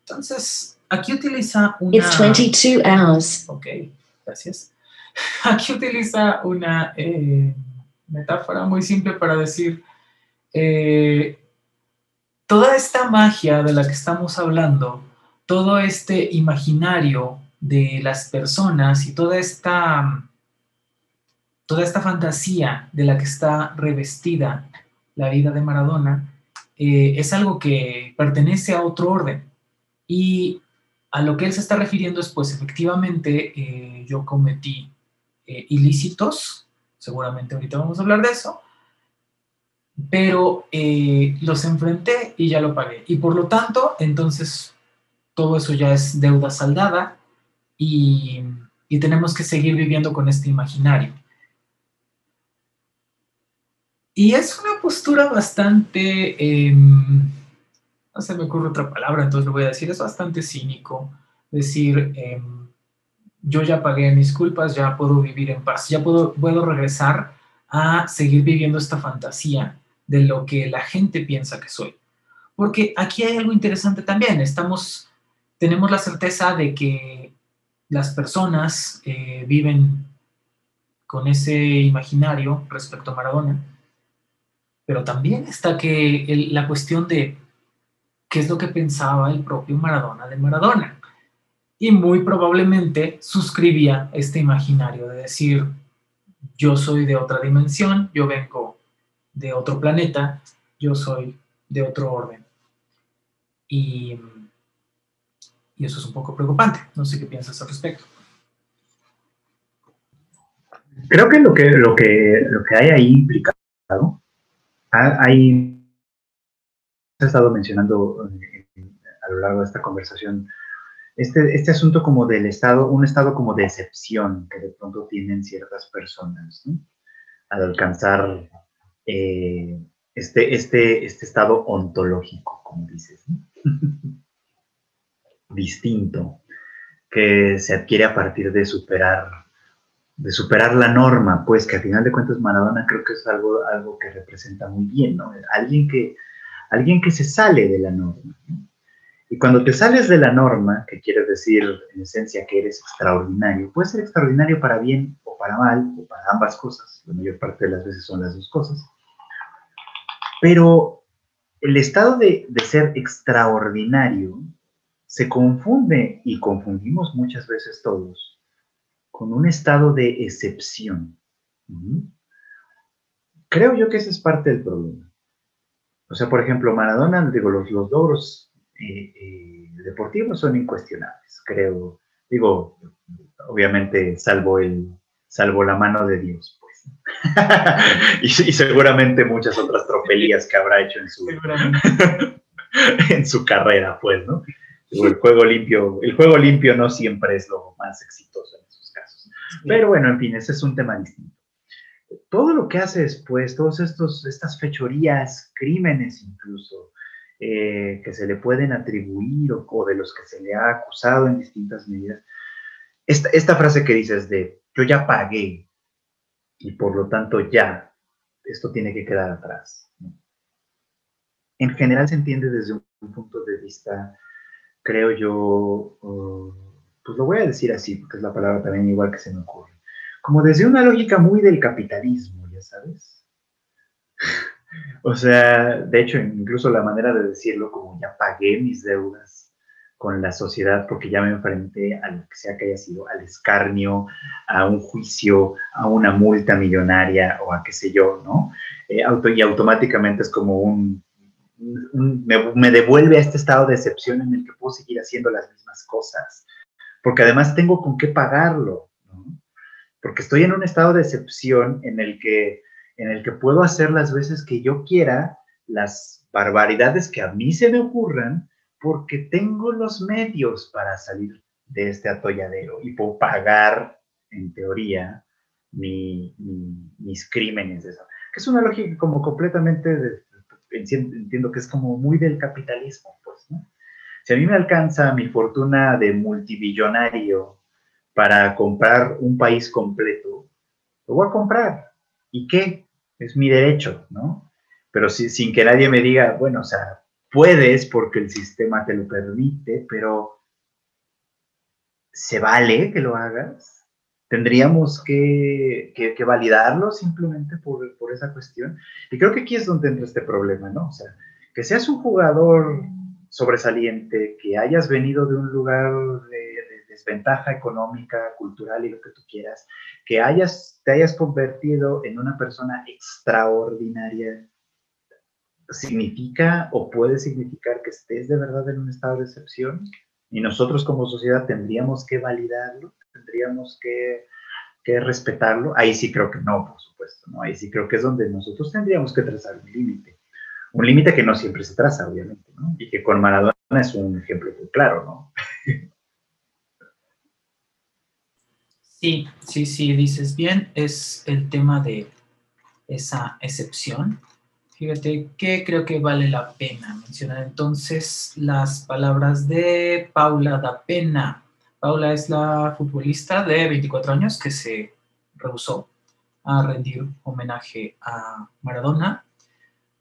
Entonces, aquí utiliza una... It's 22 hours. Gracias. Aquí utiliza una eh, metáfora muy simple para decir, eh, toda esta magia de la que estamos hablando, todo este imaginario de las personas y toda esta, toda esta fantasía de la que está revestida la vida de Maradona, eh, es algo que pertenece a otro orden. Y a lo que él se está refiriendo es, pues efectivamente, eh, yo cometí eh, ilícitos, seguramente ahorita vamos a hablar de eso, pero los enfrenté y ya lo pagué. Y por lo tanto, entonces, todo eso ya es deuda saldada y, y tenemos que seguir viviendo con este imaginario. Y es una postura bastante, em, no se me ocurre otra palabra, entonces lo voy a decir, es bastante cínico decir, em, yo ya pagué mis culpas, ya puedo vivir en paz, ya puedo, puedo regresar a seguir viviendo esta fantasía de lo que la gente piensa que soy. Porque aquí hay algo interesante también, estamos, tenemos la certeza de que las personas eh, viven con ese imaginario respecto a Maradona, pero también está que la cuestión de qué es lo que pensaba el propio Maradona de Maradona. Y muy probablemente suscribía este imaginario de decir, yo soy de otra dimensión, yo vengo de otro planeta, yo soy de otro orden. Y, y eso es un poco preocupante. No sé qué piensas al respecto. Creo que lo que, lo que, lo que hay ahí implicado hay, he estado mencionando eh, a lo largo de esta conversación, este, este asunto como del estado, un estado como de excepción que de pronto tienen ciertas personas, al alcanzar eh, este, este, este estado ontológico, como dices, distinto, que se adquiere a partir de superar de superar la norma, pues que al final de cuentas Maradona creo que es algo, algo que representa muy bien, ¿no? Alguien que, alguien que se sale de la norma. Y cuando te sales de la norma, que quiere decir en esencia que eres extraordinario, puede ser extraordinario para bien o para mal, o para ambas cosas, la mayor parte de las veces son las dos cosas, pero el estado de, de ser extraordinario se confunde y confundimos muchas veces todos con un estado de excepción. Creo yo que ese es parte del problema. O sea, por ejemplo, Maradona, digo, los, los logros eh, eh, deportivos son incuestionables, creo. Digo, obviamente, salvo, el, salvo la mano de Dios, pues. y, seguramente muchas otras tropelías que habrá hecho en su, en su carrera, pues, ¿no? el juego limpio, el juego limpio no siempre es lo más exitoso pero bueno, en fin, ese es un tema distinto. Todo lo que hace después, todas estas fechorías, crímenes incluso, eh, que se le pueden atribuir o, de los que se le ha acusado en distintas medidas, esta, esta frase que dices de yo ya pagué y por lo tanto ya, esto tiene que quedar atrás. En general se entiende desde un, punto de vista, creo yo, uh, pues lo voy a decir así, porque es la palabra también igual que se me ocurre, como desde una lógica muy del capitalismo, ya sabes. o sea, de hecho, incluso la manera de decirlo, como ya pagué mis deudas con la sociedad porque ya me enfrenté a lo que sea que haya sido, al escarnio, a un juicio, a una multa millonaria o a qué sé yo, ¿no? Eh, y automáticamente es como un, me, me, devuelve a este estado de excepción en el que puedo seguir haciendo las mismas cosas, porque además tengo con qué pagarlo, ¿no? Porque estoy en un estado de excepción en el que, en el que puedo hacer las veces que yo quiera las barbaridades que a mí se me ocurran, porque tengo los medios para salir de este atolladero y puedo pagar, en teoría, mis crímenes. Eso. Que es una lógica como completamente, entiendo que es como muy del capitalismo, pues, ¿no? Si a mí me alcanza mi fortuna de multibillonario para comprar un país completo, lo voy a comprar. ¿Y qué? Es mi derecho, ¿no? pero sin que nadie me diga, bueno, o sea, puedes porque el sistema te lo permite, pero ¿se vale que lo hagas? ¿Tendríamos que, validarlo simplemente por, por, esa cuestión? Y creo que aquí es donde entra este problema, ¿no? O sea, que seas un jugador sobresaliente, que hayas venido de un lugar de, desventaja económica, cultural y lo que tú quieras, que hayas, te hayas convertido en una persona extraordinaria, significa o puede significar que estés de verdad en un estado de excepción y nosotros como sociedad tendríamos que validarlo, tendríamos que, que, respetarlo. Ahí sí creo que no, por supuesto, ¿no? Ahí sí creo que es donde nosotros tendríamos que trazar un límite. Un límite que no siempre se traza, obviamente. Y que con Maradona es un ejemplo muy claro, ¿no? Sí, sí, sí, dices bien, es el tema de esa excepción. Fíjate que creo que vale la pena mencionar entonces las palabras de Paula da Pena. Paula es la futbolista de 24 años que se rehusó a rendir homenaje a Maradona.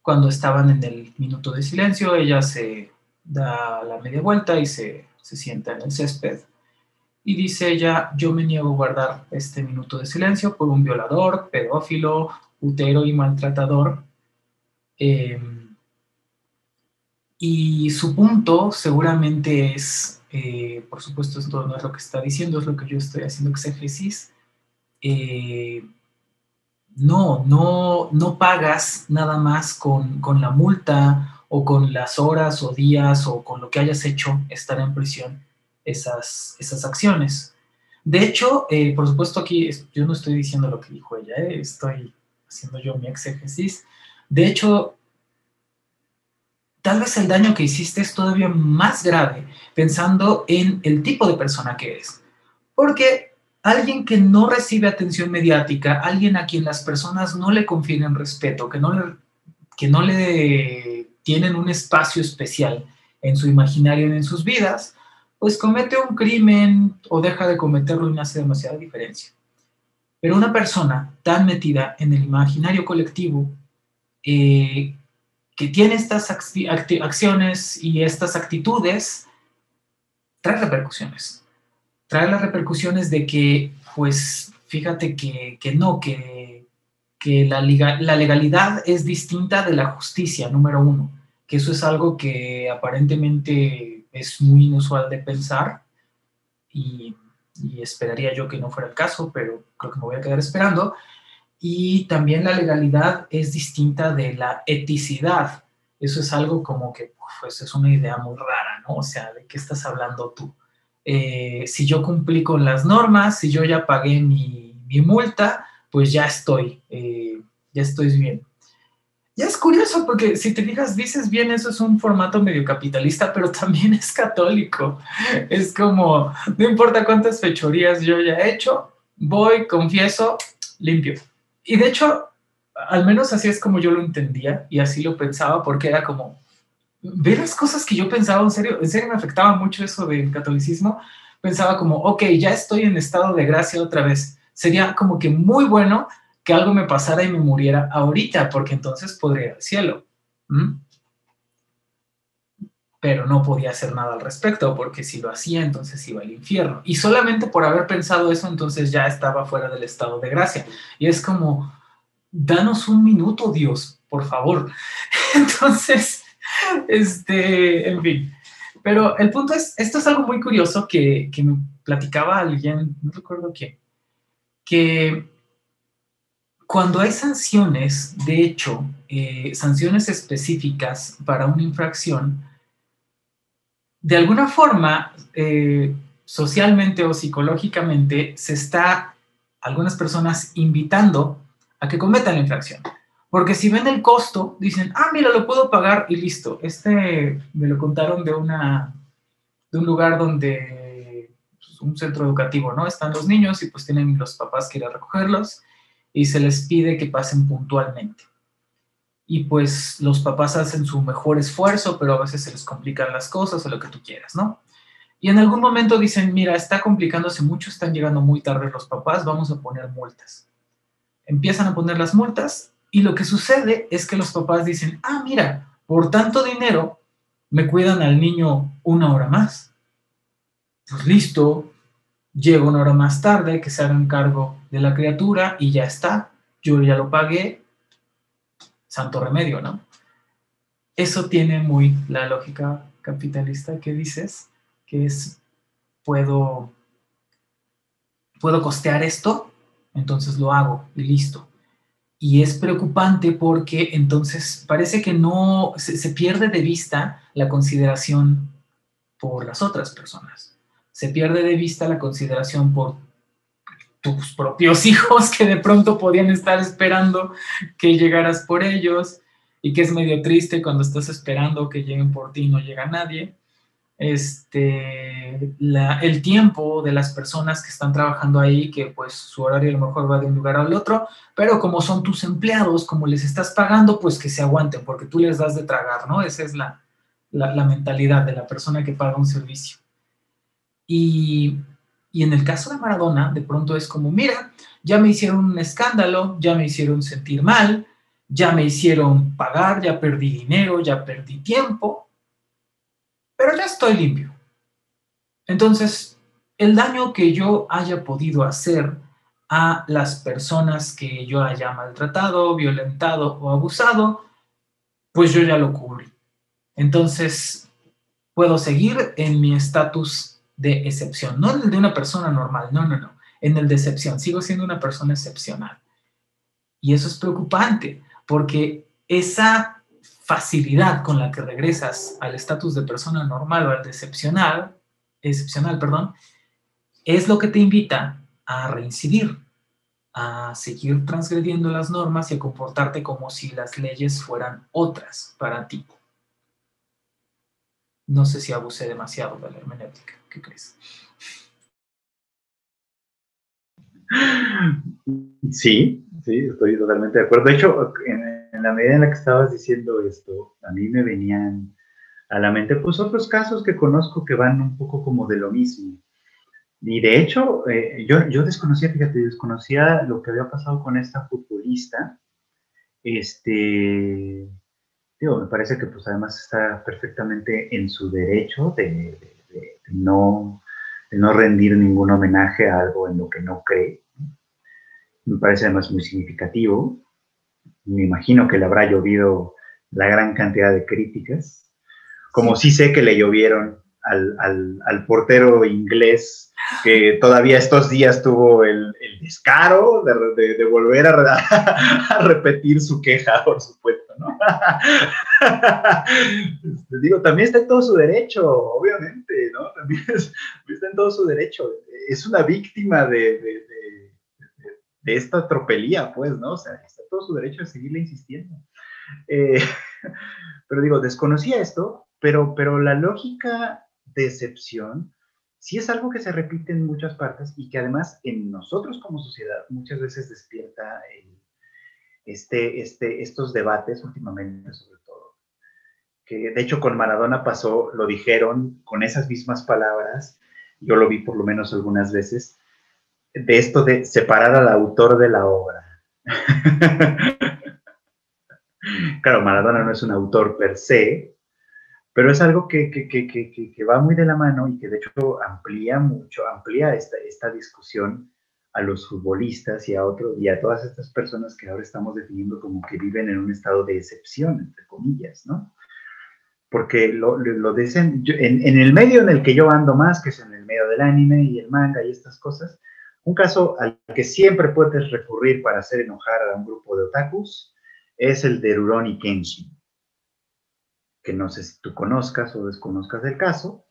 Cuando estaban en el minuto de silencio, ella se da la media vuelta y se, se sienta en el césped y dice ella, yo me niego a guardar este minuto de silencio por un violador, pedófilo, utero y maltratador. Em, y su punto seguramente es, eh, por supuesto esto no es lo que está diciendo, es lo que yo estoy haciendo exégesis, eh, no, no, no pagas nada más con, con, la multa o con las horas o días o con lo que hayas hecho estar en prisión esas, esas acciones. De hecho, eh, por supuesto aquí yo no estoy diciendo lo que dijo ella, eh, estoy haciendo yo mi exégesis. De hecho, tal vez el daño que hiciste es todavía más grave pensando en el tipo de persona que eres. Porque alguien que no recibe atención mediática, alguien a quien las personas no le confieren respeto, que no le, que no le tienen un espacio especial en su imaginario y en sus vidas, pues comete un crimen o deja de cometerlo y no hace demasiada diferencia. Pero una persona tan metida en el imaginario colectivo eh, que tiene estas acciones y estas actitudes, trae repercusiones. Trae las repercusiones de que, pues, fíjate que, no, que, que la, la legalidad es distinta de la justicia, número uno, que eso es algo que aparentemente es muy inusual de pensar y, esperaría yo que no fuera el caso, pero creo que me voy a quedar esperando. Y también la legalidad es distinta de la eticidad. Eso es algo como que pues, es una idea muy rara, ¿no? O sea, ¿de qué estás hablando tú? Eh, si yo cumplí con las normas, si yo ya pagué mi, multa, pues ya estoy, eh, ya estoy bien. Ya es curioso porque si te fijas, dices bien, eso es un formato medio capitalista, pero también es católico. Es como, no importa cuántas fechorías yo ya he hecho, voy, confieso, limpio. Y de hecho, al menos así es como yo lo entendía y así lo pensaba porque era como, ver las cosas que yo pensaba, en serio, en serio me afectaba mucho eso del catolicismo. Pensaba como, ok, ya estoy en estado de gracia otra vez. Sería como que muy bueno que algo me pasara y me muriera ahorita, porque entonces podría ir al cielo. Pero no podía hacer nada al respecto, porque si lo hacía, entonces iba al infierno. Y solamente por haber pensado eso, entonces ya estaba fuera del estado de gracia. Y es como, danos un minuto, Dios, por favor. Entonces, este, en fin. Pero el punto es, esto es algo muy curioso que, que me platicaba alguien, no recuerdo quién, que cuando hay sanciones, de hecho, eh, sanciones específicas para una infracción, de alguna forma, eh, socialmente o psicológicamente, se está algunas personas invitando a que cometan la infracción. Porque si ven el costo, dicen, ah, mira, lo puedo pagar y listo. Este me lo contaron de, una, de un lugar donde, pues, un centro educativo, ¿no? Están los niños y pues tienen los papás que ir a recogerlos y se les pide que pasen puntualmente. Y pues los papás hacen su mejor esfuerzo, pero a veces se les complican las cosas o lo que tú quieras, ¿no? Y en algún momento dicen, mira, está complicándose mucho, están llegando muy tarde los papás, vamos a poner multas. Empiezan a poner las multas Y lo que sucede es que los papás dicen, ah, mira, por tanto dinero me cuidan al niño una hora más. Pues listo, llego una hora más tarde, que se hagan cargo de la criatura y ya está. Yo ya lo pagué, santo remedio, ¿no? Eso tiene muy la lógica capitalista que dices, que es, puedo, puedo costear esto, entonces lo hago y listo. Y es preocupante porque entonces parece que no se, pierde de vista la consideración por las otras personas. Se pierde de vista la consideración por tus propios hijos que de pronto podían estar esperando que llegaras por ellos y que es medio triste cuando estás esperando que lleguen por ti y no llega nadie este, el tiempo de las personas que están trabajando ahí, que pues su horario a lo mejor va de un lugar al otro, pero como son tus empleados, como les estás pagando, pues que se aguanten, porque tú les das de tragar, ¿no? Esa es la, la, mentalidad de la persona que paga un servicio. Y, y en el caso de Maradona, de pronto es como, mira, ya me hicieron un escándalo, ya me hicieron sentir mal, ya me hicieron pagar, ya perdí dinero, ya perdí tiempo, pero ya estoy limpio. Entonces, el daño que yo haya podido hacer a las personas que yo haya maltratado, violentado o abusado, pues yo ya lo cubrí. Entonces, puedo seguir en mi estatus de excepción, no en el de una persona normal, no, no, no, en el de excepción, sigo siendo una persona excepcional. Y eso es preocupante, porque esa facilidad con la que regresas al estatus de persona normal o al de excepcional, excepcional, perdón, es lo que te invita a reincidir, a seguir transgrediendo las normas y a comportarte como si las leyes fueran otras para ti. No sé si abusé demasiado de la hermenéutica. ¿Qué crees? Sí, sí, estoy totalmente de acuerdo. De hecho, en, la medida en la que estabas diciendo esto, a mí me venían a la mente pues otros casos que conozco que van un poco como de lo mismo. Y de hecho, eh, yo, yo desconocía, fíjate, desconocía lo que había pasado con esta futbolista. Este, digo, me parece que pues además está perfectamente en su derecho de, no, de no rendir ningún homenaje a algo en lo que no cree. Me parece además muy significativo. Me imagino que le habrá llovido la gran cantidad de críticas, como sí, sé que le llovieron al, portero inglés que todavía estos días tuvo el, descaro de, volver a, repetir su queja, por supuesto, Este, digo, también está en todo su derecho, obviamente, ¿no? También está en todo su derecho. Es una víctima de, de esta tropelía, pues, ¿no? O sea, está todo su derecho a seguirle insistiendo. Eh, pero digo, desconocía esto, pero, pero la lógica de excepción sí es algo que se repite en muchas partes y que además en nosotros como sociedad muchas veces despierta este, este, estos debates últimamente sobre todo. Que de hecho con Maradona pasó, lo dijeron con esas mismas palabras, yo lo vi por lo menos algunas veces, de esto de separar al autor de la obra. claro, Maradona no es un autor per se, pero es algo que, que, va muy de la mano y que de hecho amplía mucho, amplía esta, esta discusión a los futbolistas y a otros y a todas estas personas que ahora estamos definiendo como que viven en un estado de excepción, entre comillas, ¿no? Porque lo, lo dicen, en, en, el medio en el que yo ando más, que es en el medio del anime y el manga y estas cosas, un caso al que siempre puedes recurrir para hacer enojar a un grupo de otakus es el de Rurouni Kenshin, que no sé si tú conozcas o desconozcas del caso,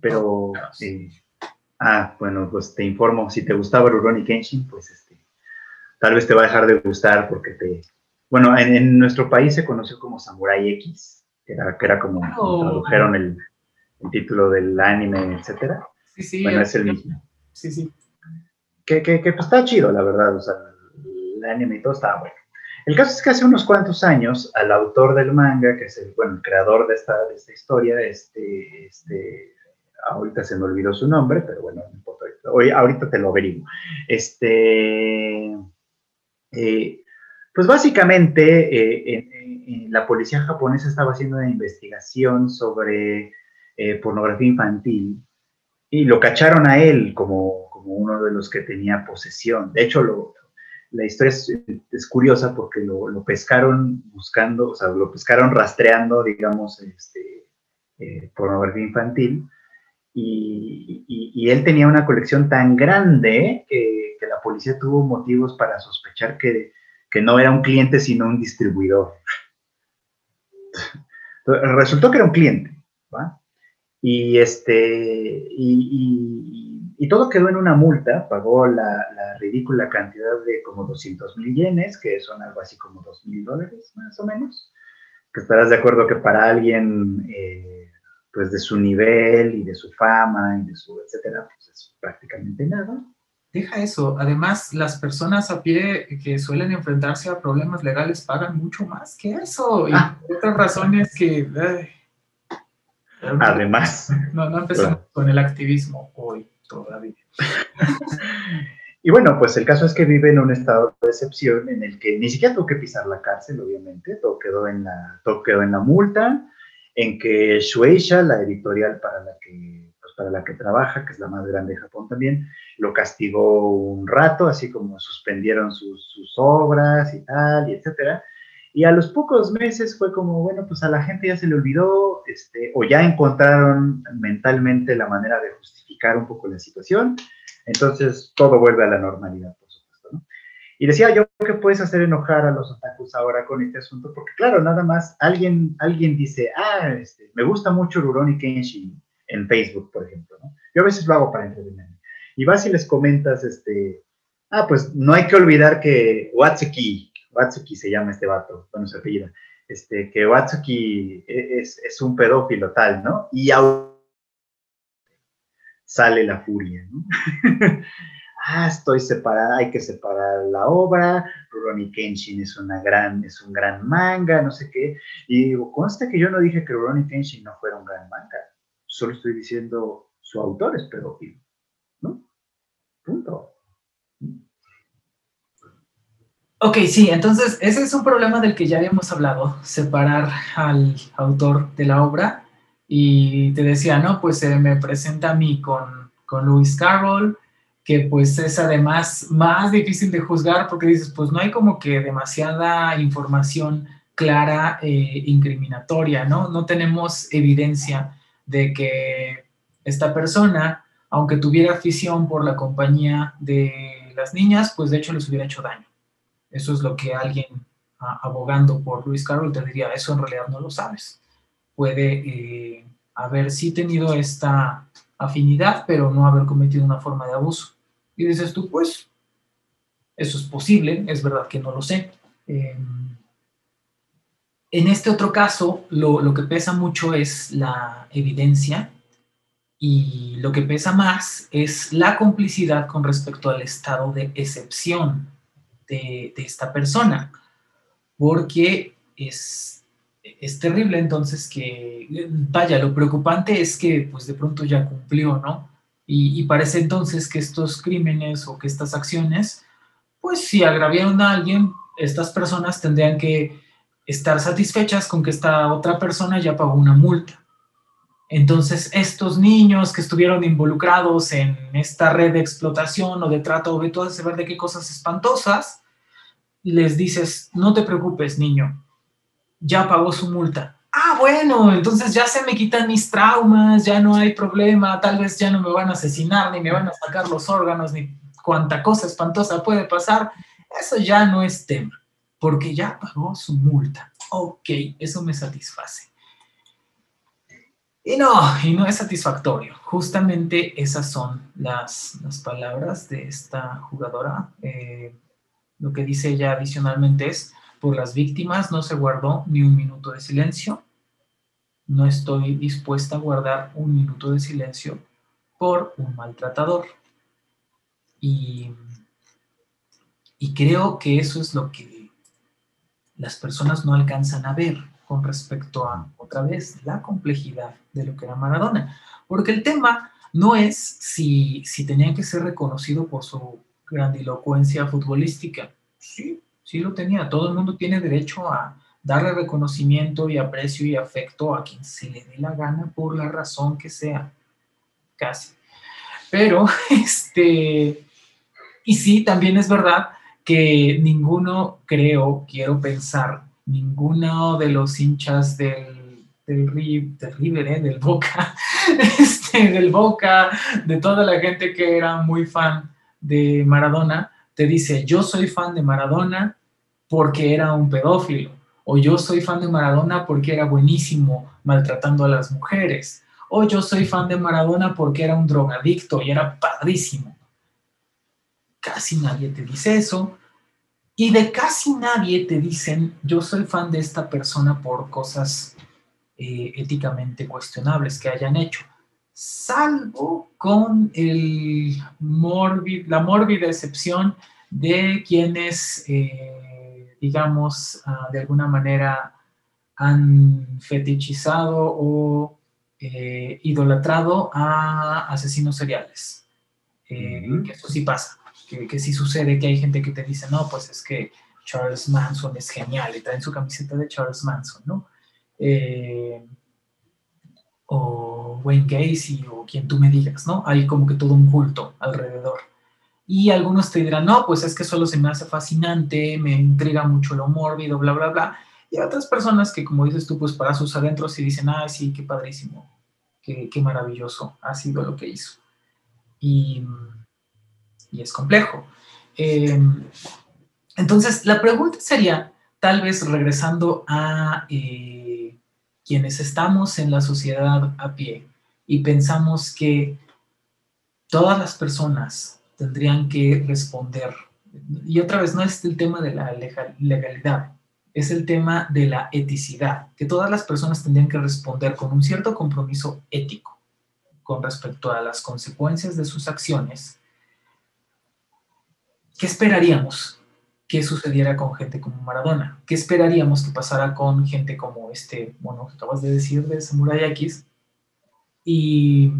pero... Eh, ah, bueno, pues te informo, si te gustaba Rurouni Kenshin, pues este, tal vez te va a dejar de gustar porque te... Bueno, en, nuestro país se conoció como Samurai X, que era, que era como tradujeron el, título del anime, etcétera. Sí, sí. Bueno, es el mismo. Sí, sí que, que, pues, está chido, la verdad, o sea, el anime y todo estaba bueno. El caso es que hace unos cuantos años, al autor del manga, que es el, bueno, el creador de esta, de esta historia, este, este, ahorita se me olvidó su nombre, pero bueno, no importa, hoy, ahorita te lo averiguo. Este, eh, Pues básicamente eh, la policía japonesa estaba haciendo una investigación sobre eh, pornografía infantil y lo cacharon a él como, como, uno de los que tenía posesión. De hecho, lo, la historia es, curiosa porque lo, pescaron buscando, o sea, lo pescaron rastreando, digamos, este, pornografía infantil. Y, él tenía una colección tan grande que, que la policía tuvo motivos para sospechar que que no era un cliente, sino un distribuidor. Resultó que era un cliente, ¿va? Y, este, y, todo quedó en una multa, pagó la, ridícula cantidad de como 200 mil yenes, que son algo así como 2 mil dólares, más o menos, que estarás de acuerdo que para alguien, eh, pues de su nivel y de su fama y de su etcétera, pues es prácticamente nada. Deja eso. Además, las personas a pie que suelen enfrentarse a problemas legales pagan mucho más que eso. Y ah. otras razones que... Además. No, no empezamos con el activismo hoy todavía. y bueno, pues el caso es que vive en un estado de excepción en el que ni siquiera tuvo que pisar la cárcel, obviamente. Todo quedó en la, todo quedó en la multa, en que Shueisha, la editorial para la que para la que trabaja, que es la más grande de Japón también, lo castigó un rato, así como suspendieron sus, obras y tal, y etcétera. Y a los pocos meses fue como, bueno, pues a la gente ya se le olvidó, este, o ya encontraron mentalmente la manera de justificar un poco la situación, entonces todo vuelve a la normalidad. Y decía yo que puedes hacer enojar a los otakus ahora con este asunto, porque claro, nada más alguien, alguien dice, ah, este, me gusta mucho Rurouni Kenshin, en Facebook, por ejemplo. ¿no? Yo a veces lo hago para entretenerme. Y vas y les comentas, este, ah, pues no hay que olvidar que Watsuki, Watsuki se llama este vato, bueno, se apellida, este, que Watsuki e, es, es un pedófilo tal, ¿no? Y sale la furia, ¿no? ah, estoy separada, hay que separar la obra, Rurouni Kenshin es, una gran, es un gran manga, no sé qué. Y digo, consta que yo no dije que Rurouni Kenshin no fuera un gran manga solo estoy diciendo su autor es ¿no? Punto. Ok, sí, entonces ese es un problema del que ya habíamos hablado, separar al autor de la obra. Y te decía, no, pues se me presenta a mí con, con Lewis Carroll, que pues es además más difícil de juzgar porque dices, pues no hay como que demasiada información clara e incriminatoria, ¿no? No tenemos evidencia de que esta persona, aunque tuviera afición por la compañía de las niñas, pues de hecho les hubiera hecho daño. Eso es lo que alguien abogando por Luis Carroll te diría, eso en realidad no lo sabes. Puede eh, haber sí tenido esta afinidad, pero no haber cometido una forma de abuso. Y dices tú, pues, eso es posible, es verdad que no lo sé. Em, en este otro caso, lo, que pesa mucho es la evidencia y lo que pesa más es la complicidad con respecto al estado de excepción de, esta persona, porque es, es, terrible entonces que, vaya, lo preocupante es que pues de pronto ya cumplió, ¿no? Y, parece entonces que estos crímenes o que estas acciones, pues si agraviaron a alguien, estas personas tendrían que estar satisfechas con que esta otra persona ya pagó una multa. Entonces, estos niños que estuvieron involucrados en esta red de explotación o de trato o de todas saber de qué cosas espantosas, les dices, no te preocupes, niño, ya pagó su multa. Ah, bueno, entonces ya se me quitan mis traumas, ya no hay problema, tal vez ya no me van a asesinar, ni me van a sacar los órganos, ni cuánta cosa espantosa puede pasar. Eso ya no es tema porque ya pagó su multa. Ok, eso me satisface. Y no, y no es satisfactorio. Justamente esas son las, palabras de esta jugadora. Eh, lo que dice ella adicionalmente es, por las víctimas no se guardó ni un minuto de silencio. No estoy dispuesta a guardar un minuto de silencio por un maltratador. Y, y creo que eso es lo que las personas no alcanzan a ver con respecto a, otra vez, la complejidad de lo que era Maradona. Porque el tema no es si, si tenía que ser reconocido por su grandilocuencia futbolística. Sí, sí lo tenía. Todo el mundo tiene derecho a darle reconocimiento y aprecio y afecto a quien se le dé la gana por la razón que sea. Casi. Pero, este, y sí, también es verdad que ninguno, creo, quiero pensar, ninguno de los hinchas del, del, River, ¿eh? del Boca, este, del Boca, de toda la gente que era muy fan de Maradona, te dice, yo soy fan de Maradona porque era un pedófilo, o yo soy fan de Maradona porque era buenísimo maltratando a las mujeres, o yo soy fan de Maradona porque era un drogadicto y era padrísimo. Casi nadie te dice eso. Y de casi nadie te dicen, yo soy fan de esta persona por cosas eh, éticamente cuestionables que hayan hecho, salvo con el la mórbida excepción de quienes, eh, digamos, ah, de alguna manera han fetichizado o eh, idolatrado a asesinos seriales. Que eso sí pasa que, que sí sucede que hay gente que te dice, no, pues es que Charles Manson es genial y traen su camiseta de Charles Manson, ¿no? Eh, o Wayne Gacy o quien tú me digas, ¿no? Hay como que todo un culto alrededor. Y algunos te dirán, no, pues es que solo se me hace fascinante, me intriga mucho lo mórbido, bla, bla, bla. Y hay otras personas que, como dices tú, pues para sus adentros y dicen, ah, sí, qué padrísimo, qué, qué maravilloso ha sido lo que hizo. Y y es complejo. Eh, entonces, la pregunta sería, tal vez regresando a eh, quienes estamos en la sociedad a pie y pensamos que todas las personas tendrían que responder, y otra vez no es el tema de la legalidad, es el tema de la eticidad, que todas las personas tendrían que responder con un cierto compromiso ético con respecto a las consecuencias de sus acciones ¿qué esperaríamos que sucediera con gente como Maradona? ¿Qué esperaríamos que pasara con gente como este, bueno, que acabas de decir de Samurai X? Y,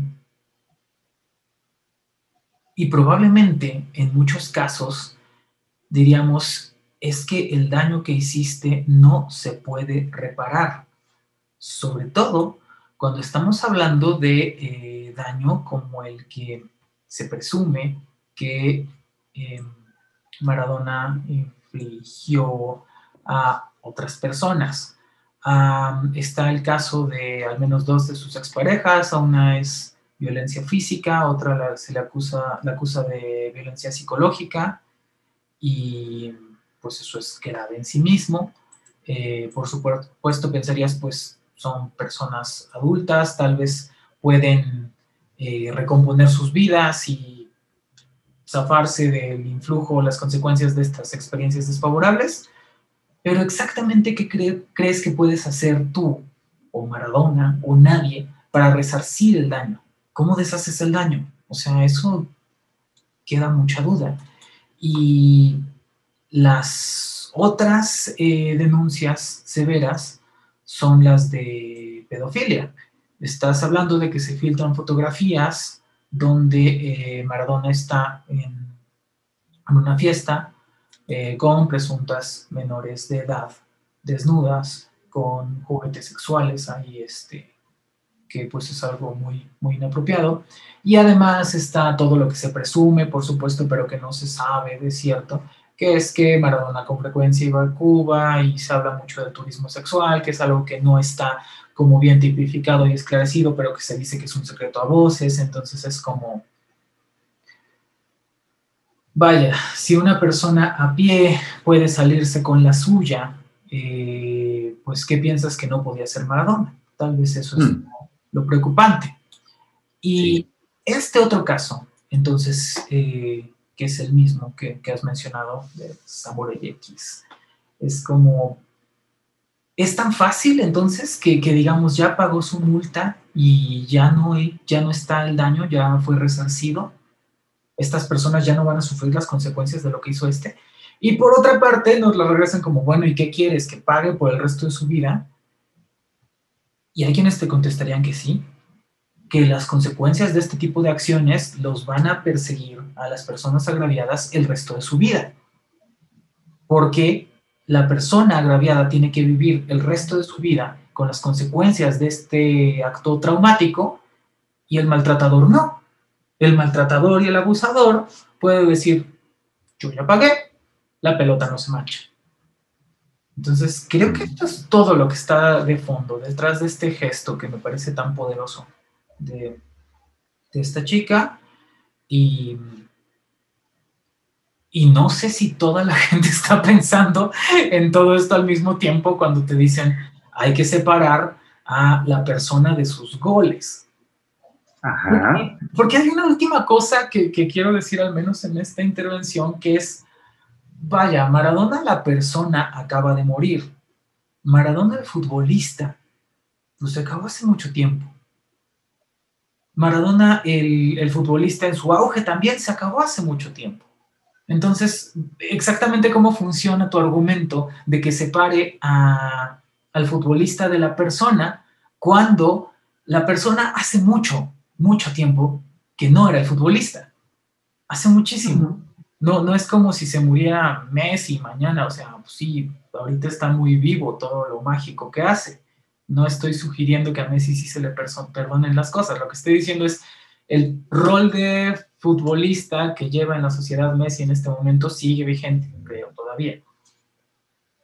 y probablemente en muchos casos diríamos, es que el daño que hiciste no se puede reparar. Sobre todo cuando estamos hablando de eh, daño como el que se presume que eh, Maradona infligió a otras personas. está el caso de al menos dos de sus exparejas, una es violencia física, otra se le acusa, la acusa de violencia psicológica y pues eso es grave en sí mismo. Eh, por supuesto pensarías pues son personas adultas, tal vez pueden eh, recomponer sus vidas y zafarse del influjo o las consecuencias de estas experiencias desfavorables, pero exactamente qué crees que puedes hacer tú, o Maradona, o nadie, para resarcir el daño. ¿Cómo deshaces el daño? O sea, eso queda mucha duda. Y las otras eh, denuncias severas son las de pedofilia. Estás hablando de que se filtran fotografías donde eh, Maradona está en, una fiesta eh, con presuntas menores de edad desnudas, con juguetes sexuales ahí, este, que pues es algo muy, muy inapropiado. Y además está todo lo que se presume, por supuesto, pero que no se sabe de cierto, que es que Maradona con frecuencia iba a Cuba y se habla mucho del turismo sexual, que es algo que no está como bien tipificado y esclarecido, pero que se dice que es un secreto a voces, entonces es como, vaya, si una persona a pie puede salirse con la suya, eh, pues ¿qué piensas que no podía ser Maradona? Tal vez eso es hmm. Lo preocupante. Y este otro caso, entonces, eh, que es el mismo que, que has mencionado de Samurai X, es como es tan fácil entonces que, digamos ya pagó su multa y ya no, ya no está el daño, ya fue resarcido. Estas personas ya no van a sufrir las consecuencias de lo que hizo este. Y por otra parte nos lo regresan como, bueno, ¿y qué quieres? ¿Que pague por el resto de su vida? Y hay quienes te contestarían que sí, que las consecuencias de este tipo de acciones los van a perseguir a las personas agraviadas el resto de su vida. porque la persona agraviada tiene que vivir el resto de su vida con las consecuencias de este acto traumático y el maltratador no. El maltratador y el abusador puede decir, yo ya pagué, la pelota no se mancha. Entonces, creo que esto es todo lo que está de fondo, detrás de este gesto que me parece tan poderoso de, de esta chica. Y, y no sé si toda la gente está pensando en todo esto al mismo tiempo cuando te dicen hay que separar a la persona de sus goles. Ajá. Porque hay una última cosa que, que quiero decir al menos en esta intervención, que es, vaya, Maradona la persona acaba de morir. Maradona el futbolista, pues se acabó hace mucho tiempo. Maradona el, el futbolista en su auge también se acabó hace mucho tiempo. Entonces, exactamente cómo funciona tu argumento de que separe a, al futbolista de la persona cuando la persona hace mucho, mucho tiempo que no era el futbolista. Hace muchísimo. No, no es como si se muriera Messi mañana, o sea, pues sí, ahorita está muy vivo todo lo mágico que hace. No estoy sugiriendo que a Messi sí se le perdonen las cosas. Lo que estoy diciendo es el rol de futbolista que lleva en la sociedad Messi en este momento sigue vigente, creo, todavía.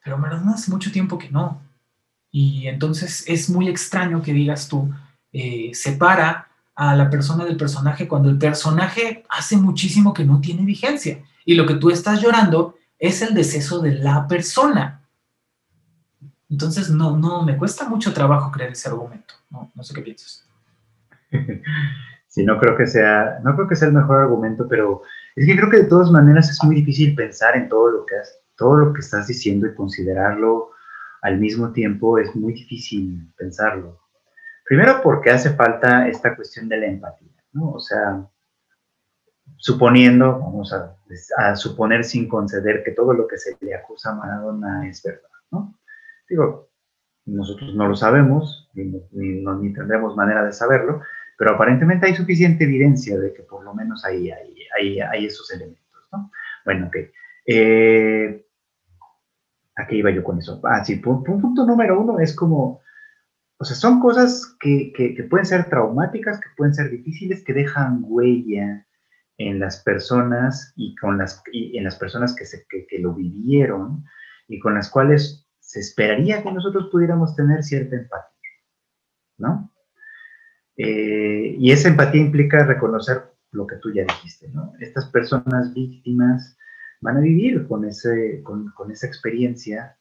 Pero Maradona hace mucho tiempo que no. Y entonces es muy extraño que digas tú, eh, separa a la persona del personaje cuando el personaje hace muchísimo que no tiene vigencia. Y lo que tú estás llorando es el deceso de la persona. Entonces, no, no, me cuesta mucho trabajo creer ese argumento. No, no sé qué piensas. Sí, no creo que sea, no creo que sea el mejor argumento, pero es que creo que de todas maneras es muy difícil pensar en todo lo que has, todo lo que estás diciendo y considerarlo al mismo tiempo es muy difícil pensarlo. Primero porque hace falta esta cuestión de la empatía, ¿no? O sea, suponiendo, vamos a, suponer sin conceder que todo lo que se le acusa a Maradona es verdad, ¿no? Digo, nosotros no lo sabemos, ni, ni, ni tendremos manera de saberlo, pero aparentemente hay suficiente evidencia de que por lo menos hay, hay, hay, hay esos elementos, ¿no? Bueno, ok. Eh, ¿A qué iba yo con eso? Ah, sí, punto número uno es como, o sea, son cosas que, que, que, pueden ser traumáticas, que pueden ser difíciles, que dejan huella en las personas y, con las, y en las personas que, se, que, lo vivieron y con las cuales se esperaría que nosotros pudiéramos tener cierta empatía, ¿no? Eh, y esa empatía implica reconocer lo que tú ya dijiste, ¿no? Estas personas víctimas van a vivir con, ese, con, con esa experiencia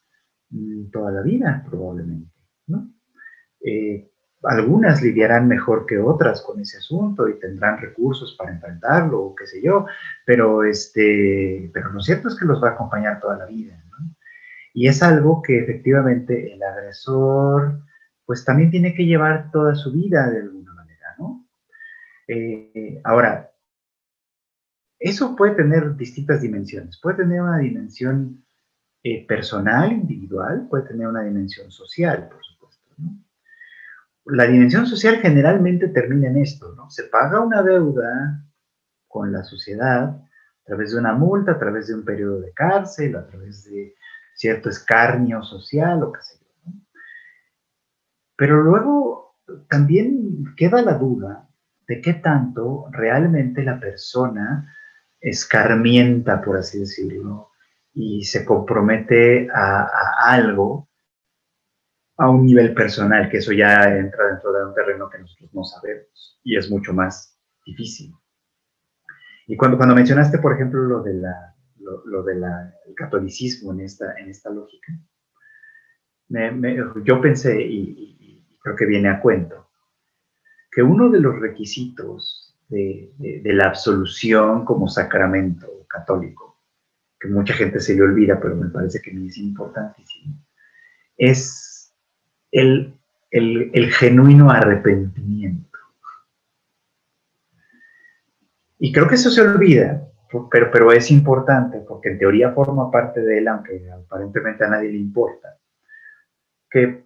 mmm, toda la vida, probablemente, ¿no? Eh, algunas lidiarán mejor que otras con ese asunto y tendrán recursos para enfrentarlo o qué sé yo, pero, este, pero lo cierto es que los va a acompañar toda la vida, ¿no? Y es algo que efectivamente el agresor pues también tiene que llevar toda su vida de alguna manera, ¿no? Eh, ahora, eso puede tener distintas dimensiones. Puede tener una dimensión eh, personal, individual, puede tener una dimensión social, por supuesto. ¿no? La dimensión social generalmente termina en esto, ¿no? Se paga una deuda con la sociedad a través de una multa, a través de un periodo de cárcel, a través de cierto escarnio social o qué sé. Pero luego también queda la duda de qué tanto realmente la persona escarmienta, por así decirlo, y se compromete a, algo a un nivel personal, que eso ya entra dentro de un terreno que nosotros no sabemos y es mucho más difícil. Y cuando, cuando mencionaste, por ejemplo, lo de la, lo, lo del catolicismo en esta, en esta lógica, me, me, yo pensé, y, y creo que viene a cuento, que uno de los requisitos de, de, de, la absolución como sacramento católico, que mucha gente se le olvida, pero me parece que es importantísimo, es el, el, genuino arrepentimiento. Y creo que eso se olvida, pero, pero es importante porque en teoría forma parte de él, aunque aparentemente a nadie le importa, que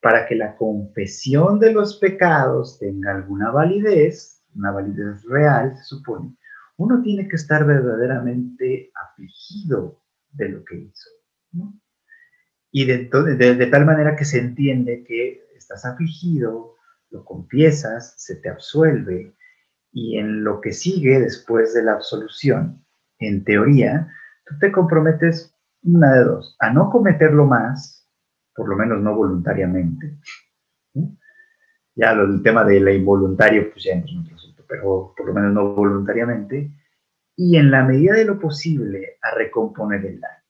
para que la confesión de los pecados tenga alguna validez, una validez real, se supone, uno tiene que estar verdaderamente afligido de lo que hizo. Y de, tal manera que se entiende que estás afligido, lo confiesas, se te absuelve, y en lo que sigue después de la absolución, en teoría, tú te comprometes una de dos, a no cometerlo más, por lo menos no voluntariamente. Ya el tema de la involuntario, pues ya entra en otro asunto, pero por lo menos no voluntariamente, y en la medida de lo posible a recomponer el daño.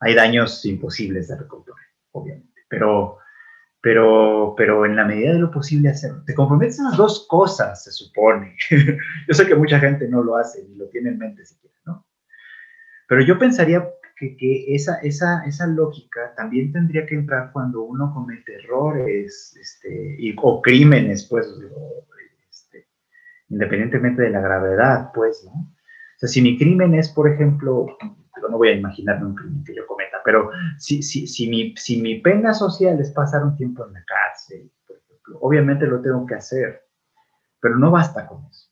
Hay daños imposibles de recomponer, obviamente, pero, pero, pero en la medida de lo posible hacerlo. Te comprometes a las dos cosas, se supone. yo sé que mucha gente no lo hace ni lo tiene en mente siquiera, ¿no? Pero yo pensaría que, que esa, esa, esa, lógica también tendría que entrar cuando uno comete errores este, y, o crímenes, pues, este, independientemente de la gravedad, pues, ¿no? O sea, si mi crimen es, por ejemplo, no voy a imaginarme un crimen que yo cometa, pero si, si, si, mi, si mi pena social es pasar un tiempo en la cárcel, por ejemplo, obviamente lo tengo que hacer, pero no basta con eso.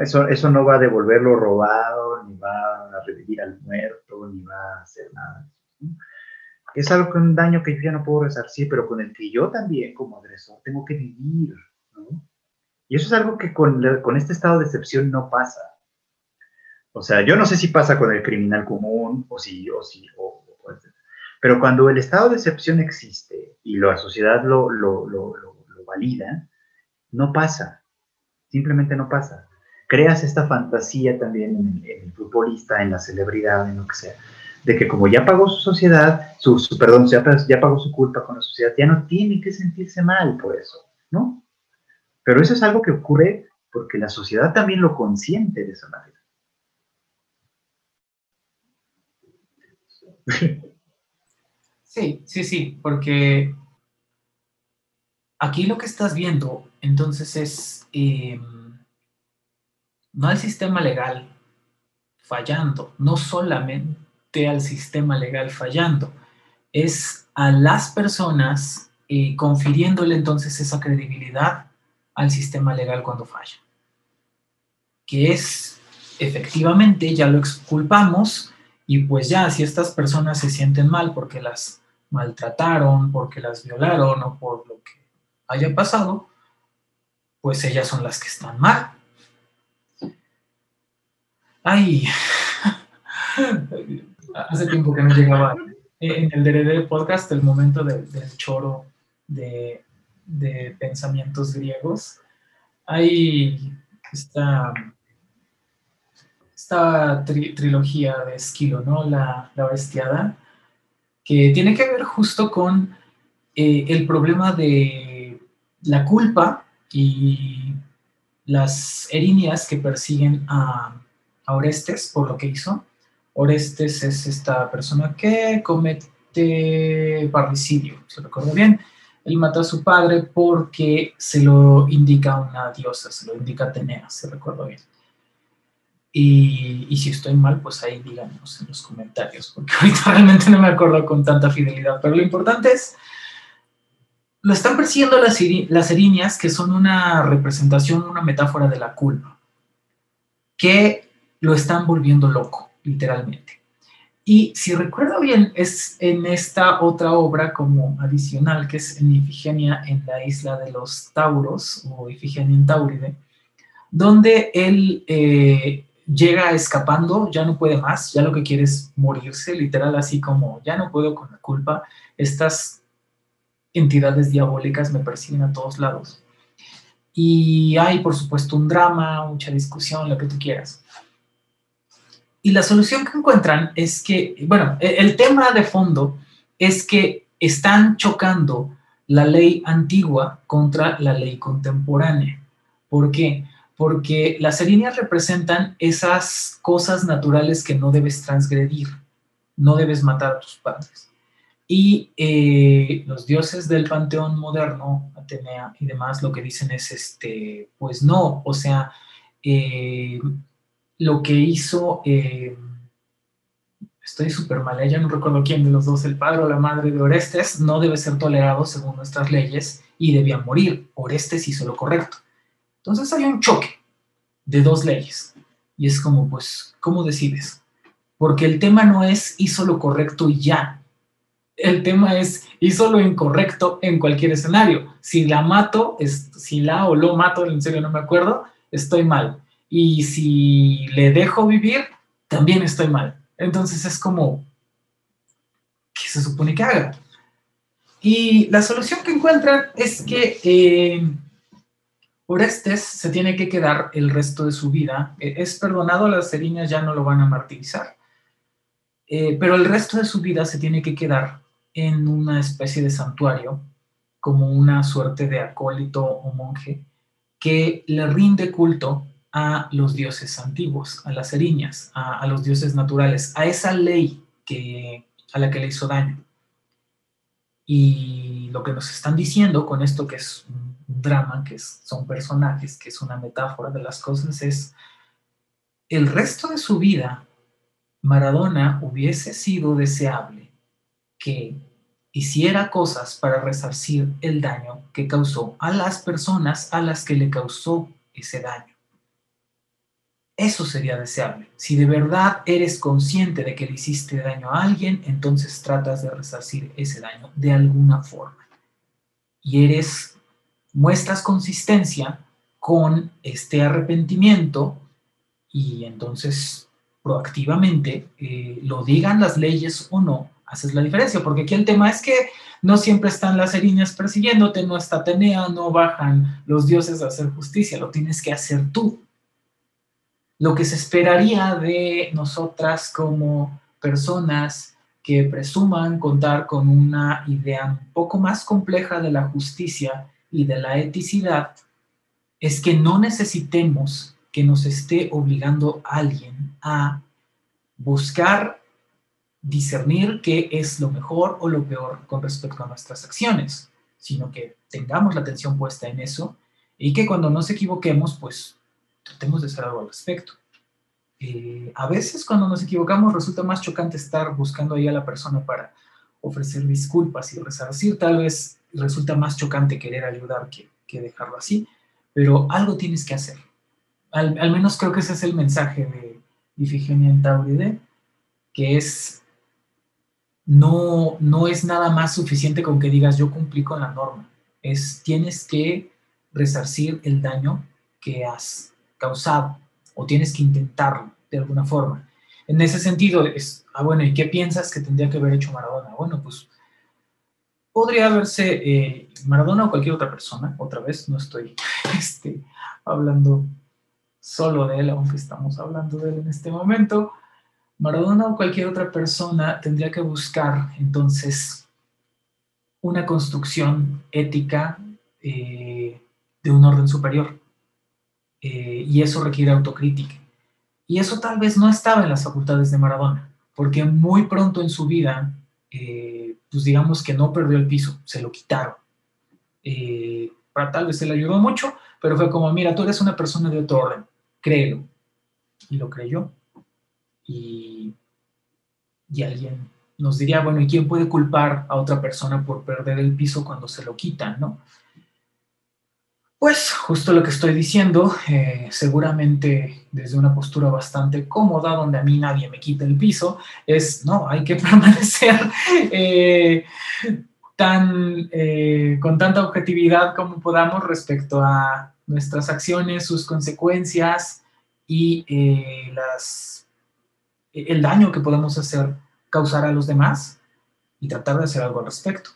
Eso, eso no va a devolver lo robado, ni va a revivir al muerto, ni va a hacer nada. Es algo con un daño que yo ya no puedo resarcir, pero con el que yo también, como agresor, tengo que vivir. Y eso es algo que con, con este estado de excepción no pasa. O sea, yo no sé si pasa con el criminal común o si, o si, o, pero cuando el estado de excepción existe y la sociedad lo, lo, lo, lo valida, no pasa. Simplemente no pasa creas esta fantasía también en, el futbolista, en la celebridad, en lo que sea, de que como ya pagó su sociedad, su, perdón, ya, ya pagó su culpa con la sociedad, ya no tiene que sentirse mal por eso, ¿no? Pero eso es algo que ocurre porque la sociedad también lo consiente de esa manera. Sí, sí, sí, porque aquí lo que estás viendo entonces es... Em, no al sistema legal fallando, no solamente al sistema legal fallando, es a las personas eh, confiriéndole entonces esa credibilidad al sistema legal cuando falla. Que es, efectivamente, ya lo exculpamos y pues ya, si estas personas se sienten mal porque las maltrataron, porque las violaron o por lo que haya pasado, pues ellas son las que están mal. Ay, hace tiempo que no llegaba en el DRD podcast el momento del choro de, pensamientos griegos. Hay esta, esta trilogía de Esquilo, ¿no? La, la Orestiada, que tiene que ver justo con eh, el problema de la culpa y las erinias que persiguen a Orestes por lo que hizo. Orestes es esta persona que comete parricidio, si recuerdo bien. Él mata a su padre porque se lo indica una diosa, se lo indica Atenea, si recuerdo bien. Y, si estoy mal, pues ahí díganos en los comentarios, porque ahorita realmente no me acuerdo con tanta fidelidad. Pero lo importante es, lo están persiguiendo las, las erinias, que son una representación, una metáfora de la culpa, que lo están volviendo loco, literalmente. Y si recuerdo bien, es en esta otra obra como adicional, que es en Ifigenia en la isla de los Tauros, o Ifigenia en Tauride, donde él eh, llega escapando, ya no puede más, ya lo que quiere es morirse, literal, así como ya no puedo con la culpa, estas entidades diabólicas me persiguen a todos lados. Y hay, por supuesto, un drama, mucha discusión, lo que tú quieras. Y la solución que encuentran es que, bueno, e, el tema de fondo es que están chocando la ley antigua contra la ley contemporánea. ¿Por qué? Porque las líneas representan esas cosas naturales que no debes transgredir, no debes matar a tus padres. Y eh, los dioses del panteón moderno, Atenea y demás, lo que dicen es, este, pues no, o sea, eh, lo que hizo, eh, estoy súper mal, ya no recuerdo quién de los dos, el padre o la madre de Orestes, no debe ser tolerado según nuestras leyes y debía morir. Orestes hizo lo correcto. Entonces hay un choque de dos leyes. Y es como, pues, ¿cómo decides? porque el tema no es hizo lo correcto y ya. El tema es hizo lo incorrecto en cualquier escenario. Si la mato, es, si la o lo mato, en serio no me acuerdo, estoy mal. Y si le dejo vivir, también estoy mal. Entonces es como, ¿qué se supone que haga? Y la solución que encuentran es que eh, Orestes se tiene que quedar el resto de su vida. Eh, es perdonado, las seriñas ya no lo van a martirizar. Eh, pero el resto de su vida se tiene que quedar en una especie de santuario, como una suerte de acólito o monje, que le rinde culto a los dioses antiguos, a las eriñas, a, los dioses naturales, a esa ley que, a la que le hizo daño. Y lo que nos están diciendo con esto que es drama, que son personajes, que es una metáfora de las cosas, es el resto de su vida, Maradona hubiese sido deseable que hiciera cosas para resarcir el daño que causó a las personas a las que le causó ese daño. Eso sería deseable. Si de verdad eres consciente de que le hiciste daño a alguien, entonces tratas de resarcir ese daño de alguna forma. Y eres, muestras consistencia con este arrepentimiento y entonces proactivamente, eh, lo digan las leyes o no, haces la diferencia, porque aquí el tema es que no siempre están las eriñas persiguiéndote, no está Atenea, no bajan los dioses a hacer justicia, lo tienes que hacer tú. Lo que se esperaría de nosotras como personas que presuman contar con una idea un poco más compleja de la justicia y de la eticidad, es que no necesitemos que nos esté obligando alguien a buscar discernir qué es lo mejor o lo peor con respecto a nuestras acciones, sino que tengamos la atención puesta en eso y que cuando nos equivoquemos, pues tratemos de hacer algo al respecto. Eh, a veces cuando nos equivocamos resulta más chocante estar buscando ahí a la persona para ofrecer disculpas y resarcir. Tal vez resulta más chocante querer ayudar que, dejarlo así, pero algo tienes que hacer. Al, menos creo que ese es el mensaje de Ifigenia en Tauride, que es no, no es nada más suficiente con que digas yo cumplí con la norma. Es tienes que resarcir el daño que has causado o tienes que intentarlo de alguna forma. En ese sentido, es, ah, bueno, ¿y qué piensas que tendría que haber hecho Maradona? Bueno, pues podría haberse eh, Maradona o cualquier otra persona, otra vez, no estoy este, hablando solo de él, aunque estamos hablando de él en este momento, Maradona o cualquier otra persona tendría que buscar entonces una construcción ética eh, de un orden superior. Eh, y eso requiere autocrítica. Y eso tal vez no estaba en las facultades de Maradona, porque muy pronto en su vida, pues digamos que no perdió el piso, se lo quitaron. Eh, para tal vez se le ayudó mucho, pero fue como, mira, tú eres una persona de otro orden, créelo. Y lo creyó. Y, y alguien nos diría, bueno, ¿y quién puede culpar a otra persona por perder el piso cuando se lo quitan, no? Pues justo lo que estoy diciendo, eh, seguramente desde una postura bastante cómoda, donde a mí nadie me quita el piso, es, no, hay que permanecer eh, tan, eh, con tanta objetividad como podamos respecto a nuestras acciones, sus consecuencias y las, el daño que podemos hacer, causar a los demás y tratar de hacer algo al respecto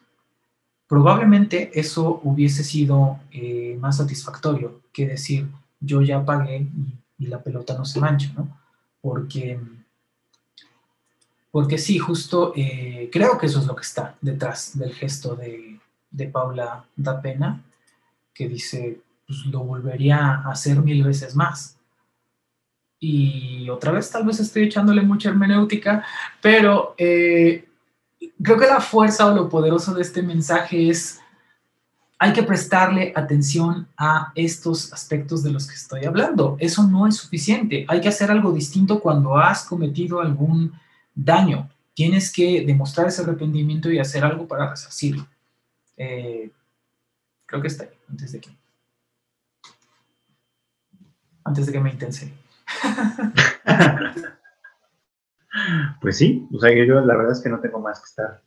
probablemente eso hubiese sido eh, más satisfactorio que decir yo ya pagué y, la pelota no se mancha, ¿no? Porque, porque sí, justo eh, creo que eso es lo que está detrás del gesto de, de Paula da pena, que dice, pues lo volvería a hacer mil veces más. Y otra vez tal vez estoy echándole mucha hermenéutica, pero eh, creo que la fuerza o lo poderoso de este mensaje es, hay que prestarle atención a estos aspectos de los que estoy hablando. Eso no es suficiente. Hay que hacer algo distinto cuando has cometido algún daño. Tienes que demostrar ese arrepentimiento y hacer algo para resarcirlo. Eh, creo que está ahí, antes de que, antes de que me intense. Pues sí, o sea, yo, la verdad es que no tengo más que estar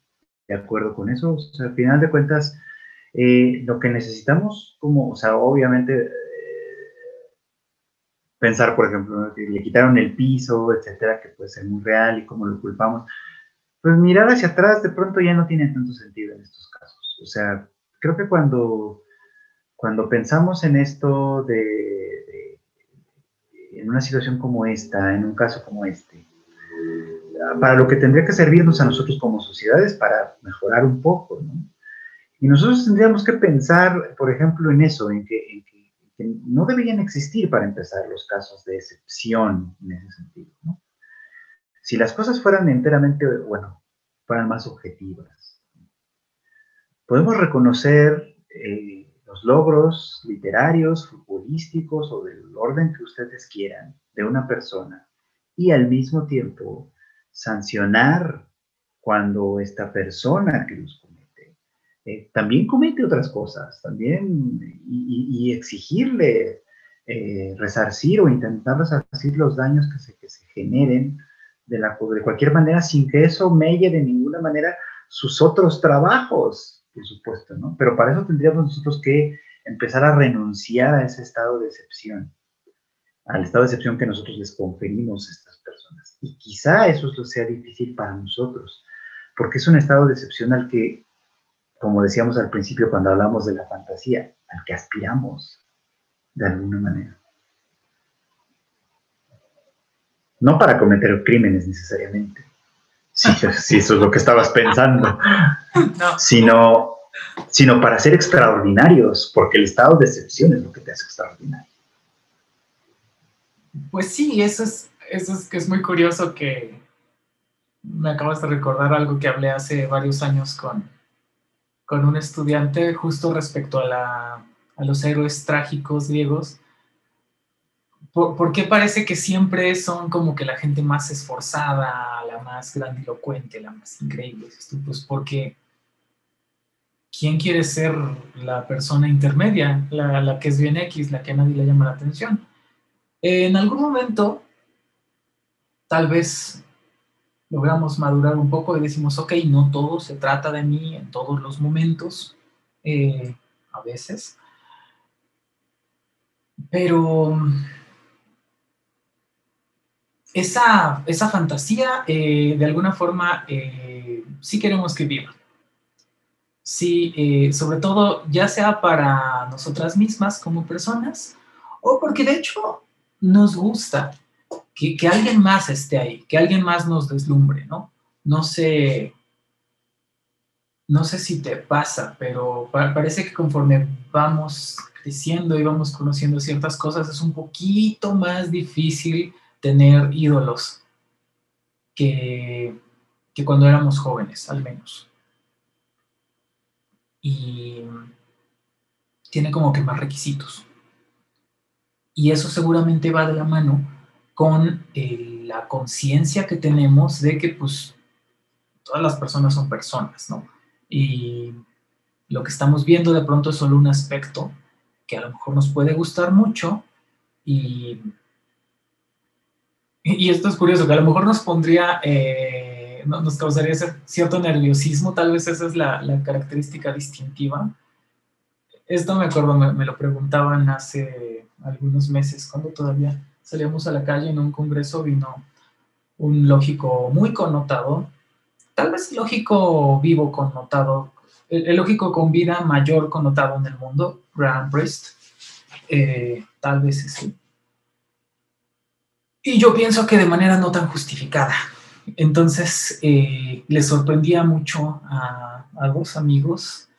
de acuerdo con eso. O sea, al final de cuentas, eh, lo que necesitamos, como, o sea, obviamente, eh, pensar, por ejemplo, que le quitaron el piso, etcétera, que puede ser muy real y cómo lo culpamos, pues mirar hacia atrás de pronto ya no tiene tanto sentido en estos casos. O sea, creo que cuando, cuando pensamos en esto de, en una situación como esta, en un caso como este, para lo que tendría que servirnos a nosotros como sociedades para mejorar un poco, ¿no? Y nosotros tendríamos que pensar, por ejemplo, en eso, en que, no deberían existir para empezar los casos de excepción en ese sentido, ¿no? Si las cosas fueran enteramente, bueno, fueran más objetivas, podemos reconocer eh, los logros literarios, futbolísticos o del orden que ustedes quieran de una persona y al mismo tiempo sancionar cuando esta persona que los comete eh, también comete otras cosas, también y, exigirle eh, resarcir o intentar resarcir los daños que se, que se generen de, la, de cualquier manera sin que eso melle de ninguna manera sus otros trabajos, por supuesto, ¿no? Pero para eso tendríamos nosotros que empezar a renunciar a ese estado de excepción, al estado de excepción que nosotros les conferimos a estas personas. Y quizá eso sea difícil para nosotros, porque es un estado de excepción al que, como decíamos al principio cuando hablamos de la fantasía, al que aspiramos de alguna manera. No para cometer crímenes necesariamente, si, eso es lo que estabas pensando, sino, sino para ser extraordinarios, porque el estado de excepción es lo que te hace extraordinario. Pues sí, eso es eso es que es muy curioso que me acabas de recordar algo que hablé hace varios años con, con un estudiante justo respecto a, la, a los héroes trágicos griegos. ¿Por, qué parece que siempre son como que la gente más esforzada, la más grandilocuente, la más increíble? Pues porque ¿quién quiere ser la persona intermedia, la, la que es bien X, la que a nadie le llama la atención? En algún momento tal vez logramos madurar un poco y decimos, ok, no todo se trata de mí en todos los momentos, eh, a veces, pero esa, esa fantasía eh, de alguna forma eh, sí queremos que viva. Sí, sobre todo ya sea para nosotras mismas como personas o porque de hecho nos gusta que, alguien más esté ahí, que alguien más nos deslumbre, ¿no? No sé, no sé si te pasa, pero parece que conforme vamos creciendo y vamos conociendo ciertas cosas, es un poquito más difícil tener ídolos que, que cuando éramos jóvenes, al menos. Y tiene como que más requisitos. Y eso seguramente va de la mano con eh, la conciencia que tenemos de que pues todas las personas son personas, ¿no? Y lo que estamos viendo de pronto es solo un aspecto que a lo mejor nos puede gustar mucho y, y esto es curioso, que a lo mejor nos pondría, eh, nos causaría cierto nerviosismo, tal vez esa es la, característica distintiva. Esto me acuerdo, me, me lo preguntaban hace algunos meses, cuando todavía salíamos a la calle en un congreso, vino un lógico muy connotado, tal vez lógico vivo connotado, el, lógico con vida mayor connotado en el mundo, Graham Priest, eh, tal vez sí. Y yo pienso que de manera no tan justificada. Entonces, eh, le sorprendía mucho a, dos amigos,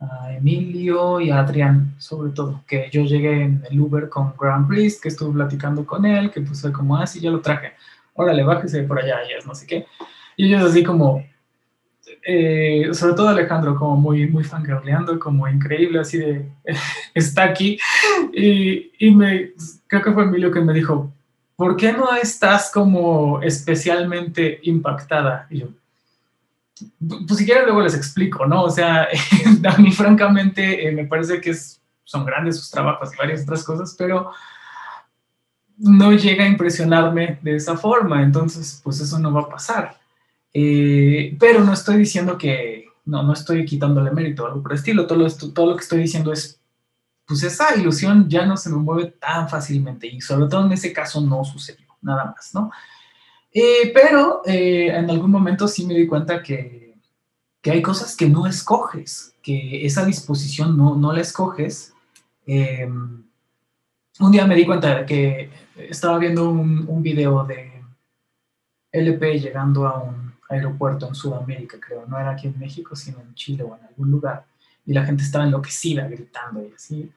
a Emilio y a Adrián, sobre todo, que yo llegué en el Uber con Grand Prix, que estuve platicando con él, que puse como, ah, sí, ya lo traje, órale, bájese por allá, y es no sé qué. Y ellos así como, eh, sobre todo Alejandro, como muy, muy fangirleando, como increíble, así de, está aquí. Y, y me, creo que fue Emilio que me dijo, ¿por qué no estás como especialmente impactada? Y yo, pues si quieren luego les explico, ¿no? O sea, a mí francamente eh, me parece que son grandes sus trabajos y varias otras cosas, pero no llega a impresionarme de esa forma, entonces pues eso no va a pasar. Eh, pero no estoy diciendo que, no, no estoy quitándole mérito, algo por el estilo, todo, esto, todo lo que estoy diciendo es, pues esa ilusión ya no se me mueve tan fácilmente y sobre todo en ese caso no sucedió, nada más, ¿no? Eh, pero eh, en algún momento sí me di cuenta que, que, hay cosas que no escoges, que esa disposición no, no la escoges. Em, un día me di cuenta de que estaba viendo un, un video de LP llegando a un aeropuerto en Sudamérica, creo, no era aquí en México, sino en Chile o en algún lugar, y la gente estaba enloquecida, gritando y así.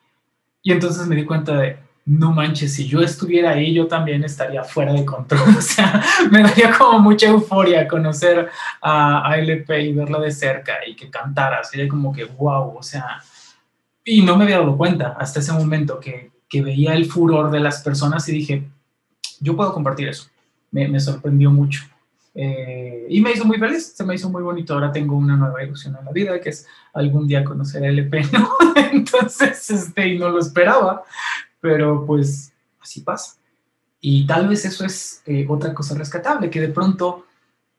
Y entonces me di cuenta de, no manches, si yo estuviera ahí, yo también estaría fuera de control. O sea, me daría como mucha euforia conocer a, LP y verla de cerca y que cantara. Sería como que, wow, o sea, y no me había dado cuenta hasta ese momento que, que veía el furor de las personas y dije, yo puedo compartir eso. Me, sorprendió mucho. Eh, y me hizo muy feliz, se me hizo muy bonito. Ahora tengo una nueva ilusión en la vida, que es algún día conocer a LP. Entonces, este, y no lo esperaba, pero pues así pasa. Y tal vez eso es eh, otra cosa rescatable, que de pronto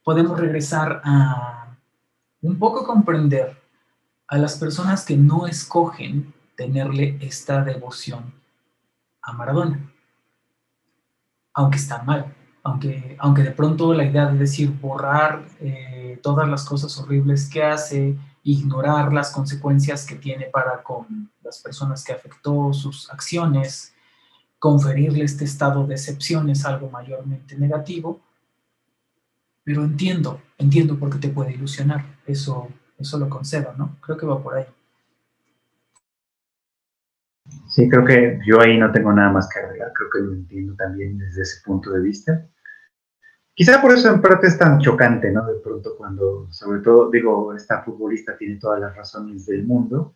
podemos regresar a un poco comprender a las personas que no escogen tenerle esta devoción a Maradona, aunque está mal aunque, aunque de pronto la idea de decir borrar eh, todas las cosas horribles que hace, ignorar las consecuencias que tiene para con las personas que afectó, sus acciones, conferirle este estado de excepción es algo mayormente negativo, pero entiendo, entiendo por qué te puede ilusionar, eso, eso lo concedo, ¿no? Creo que va por ahí. Sí, creo que yo ahí no tengo nada más que agregar, creo que lo entiendo también desde ese punto de vista. Quizá por eso en parte es tan chocante, ¿no? De pronto cuando, sobre todo, digo, esta futbolista tiene todas las razones del mundo,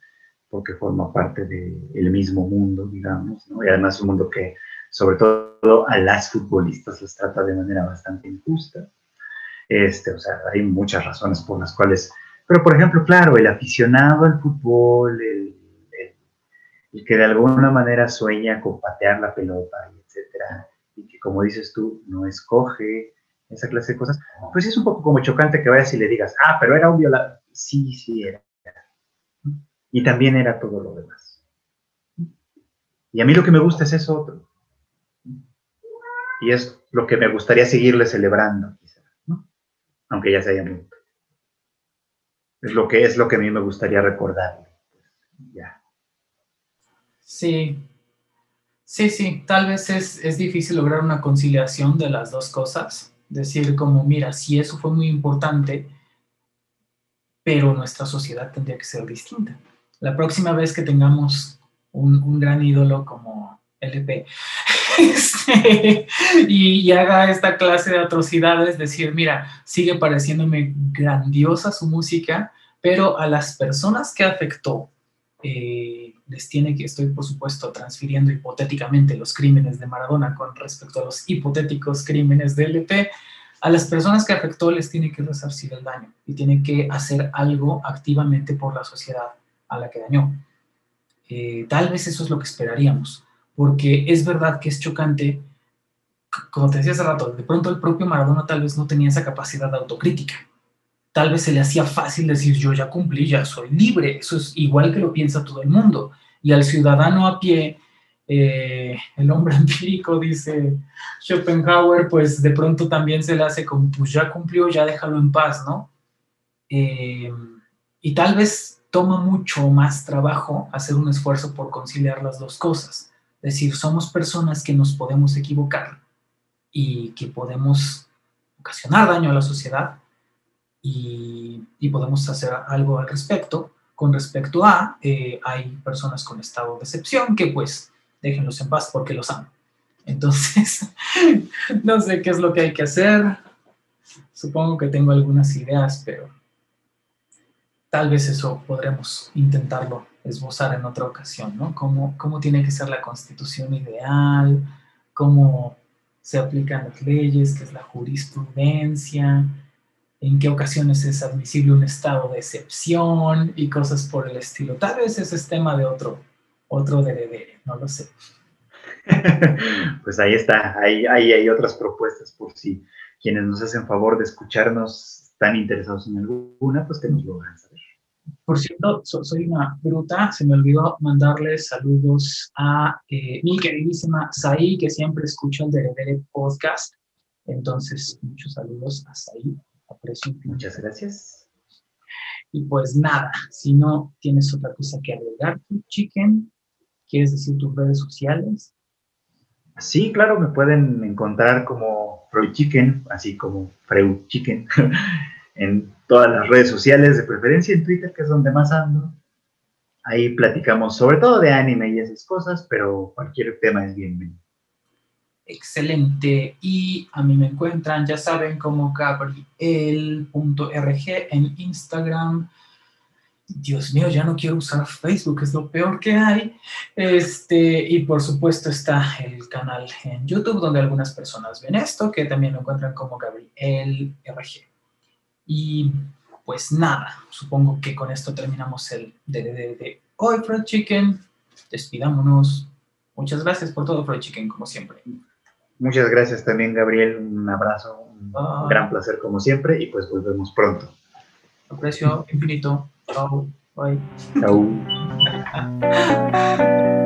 porque forma parte del mismo mundo, digamos, ¿no? Y además un mundo que, sobre todo, a las futbolistas las trata de manera bastante injusta. Este, o sea, hay muchas razones por las cuales, pero por ejemplo, claro, el aficionado al fútbol, el, el que de alguna manera sueña con patear la pelota, etcétera, y que como dices tú, no escoge esa clase de cosas, pues es un poco como chocante que vayas y le digas, ah, pero era un violador. Sí, sí era. Y también era todo lo demás. Y a mí lo que me gusta es eso otro. Y es lo que me gustaría seguirle celebrando, quizá, ¿no? aunque ya se haya muerto. Es lo que es lo que a mí me gustaría recordarle. Ya. Sí, sí, sí, tal vez es, es difícil lograr una conciliación de las dos cosas decir como, mira, sí, eso fue muy importante, pero nuestra sociedad tendría que ser distinta. La próxima vez que tengamos un, gran ídolo como LP este, y, haga esta clase de atrocidades, decir, mira, sigue pareciéndome grandiosa su música, pero a las personas que afectó, eh, les tiene que, estoy por supuesto transfiriendo hipotéticamente los crímenes de Maradona con respecto a los hipotéticos crímenes de LP, a las personas que afectó les tiene que resarcir el daño y tiene que hacer algo activamente por la sociedad a la que dañó. Eh, tal vez eso es lo que esperaríamos, porque es verdad que es chocante, como te decía hace rato, de pronto el propio Maradona tal vez no tenía esa capacidad de autocrítica. Tal vez se le hacía fácil decir yo ya cumplí, ya soy libre, eso es igual que lo piensa todo el mundo. Y al ciudadano a pie, eh, el hombre empírico, dice Schopenhauer, pues de pronto también se le hace como, pues ya cumplió, ya déjalo en paz, ¿no? Eh, y tal vez toma mucho más trabajo hacer un esfuerzo por conciliar las dos cosas. Es decir, somos personas que nos podemos equivocar y que podemos ocasionar daño a la sociedad, y, podemos hacer algo al respecto. Con respecto a, eh, hay personas con estado de excepción que pues déjenlos en paz porque los amo. Entonces, no sé qué es lo que hay que hacer. Supongo que tengo algunas ideas, pero tal vez eso podremos intentarlo esbozar en otra ocasión, ¿no? Cómo, cómo tiene que ser la constitución ideal, cómo se aplican las leyes, qué es la jurisprudencia, en qué ocasiones es admisible un estado de excepción y cosas por el estilo. Tal vez ese es tema de otro, otro DVD, no lo sé. pues ahí está, ahí, ahí hay otras propuestas por si quienes nos hacen favor de escucharnos están interesados en alguna, pues que nos lo hagan saber. Por cierto, soy una bruta, se me olvidó mandarles saludos a eh, mi queridísima Saí, que siempre escucha el Deredere Podcast. Entonces, muchos saludos a Saí, Muchas gracias. Y pues nada, si no tienes otra cosa que agregar, Chicken, ¿quieres decir tus redes sociales? Sí, claro, me pueden encontrar como Freud Chicken, así como Freud Chicken, en todas las redes sociales, de preferencia en Twitter, que es donde más ando. Ahí platicamos sobre todo de anime y esas cosas, pero cualquier tema es bienvenido. Excelente. Y a mí me encuentran, ya saben, como Gabriel.rg en Instagram, Dios mío, ya no quiero usar Facebook, es lo peor que hay. Este, y por supuesto está el canal en YouTube donde algunas personas ven esto, que también lo encuentran como Gabriel RG. Y pues nada, supongo que con esto terminamos el DDD de hoy, Fried Chicken. Despidámonos. Muchas gracias por todo, Fried Chicken, como siempre. Muchas gracias también, Gabriel. Un abrazo, un gran placer como siempre y pues volvemos pronto. Aprecio infinito. Ciao. Bye. Ciao.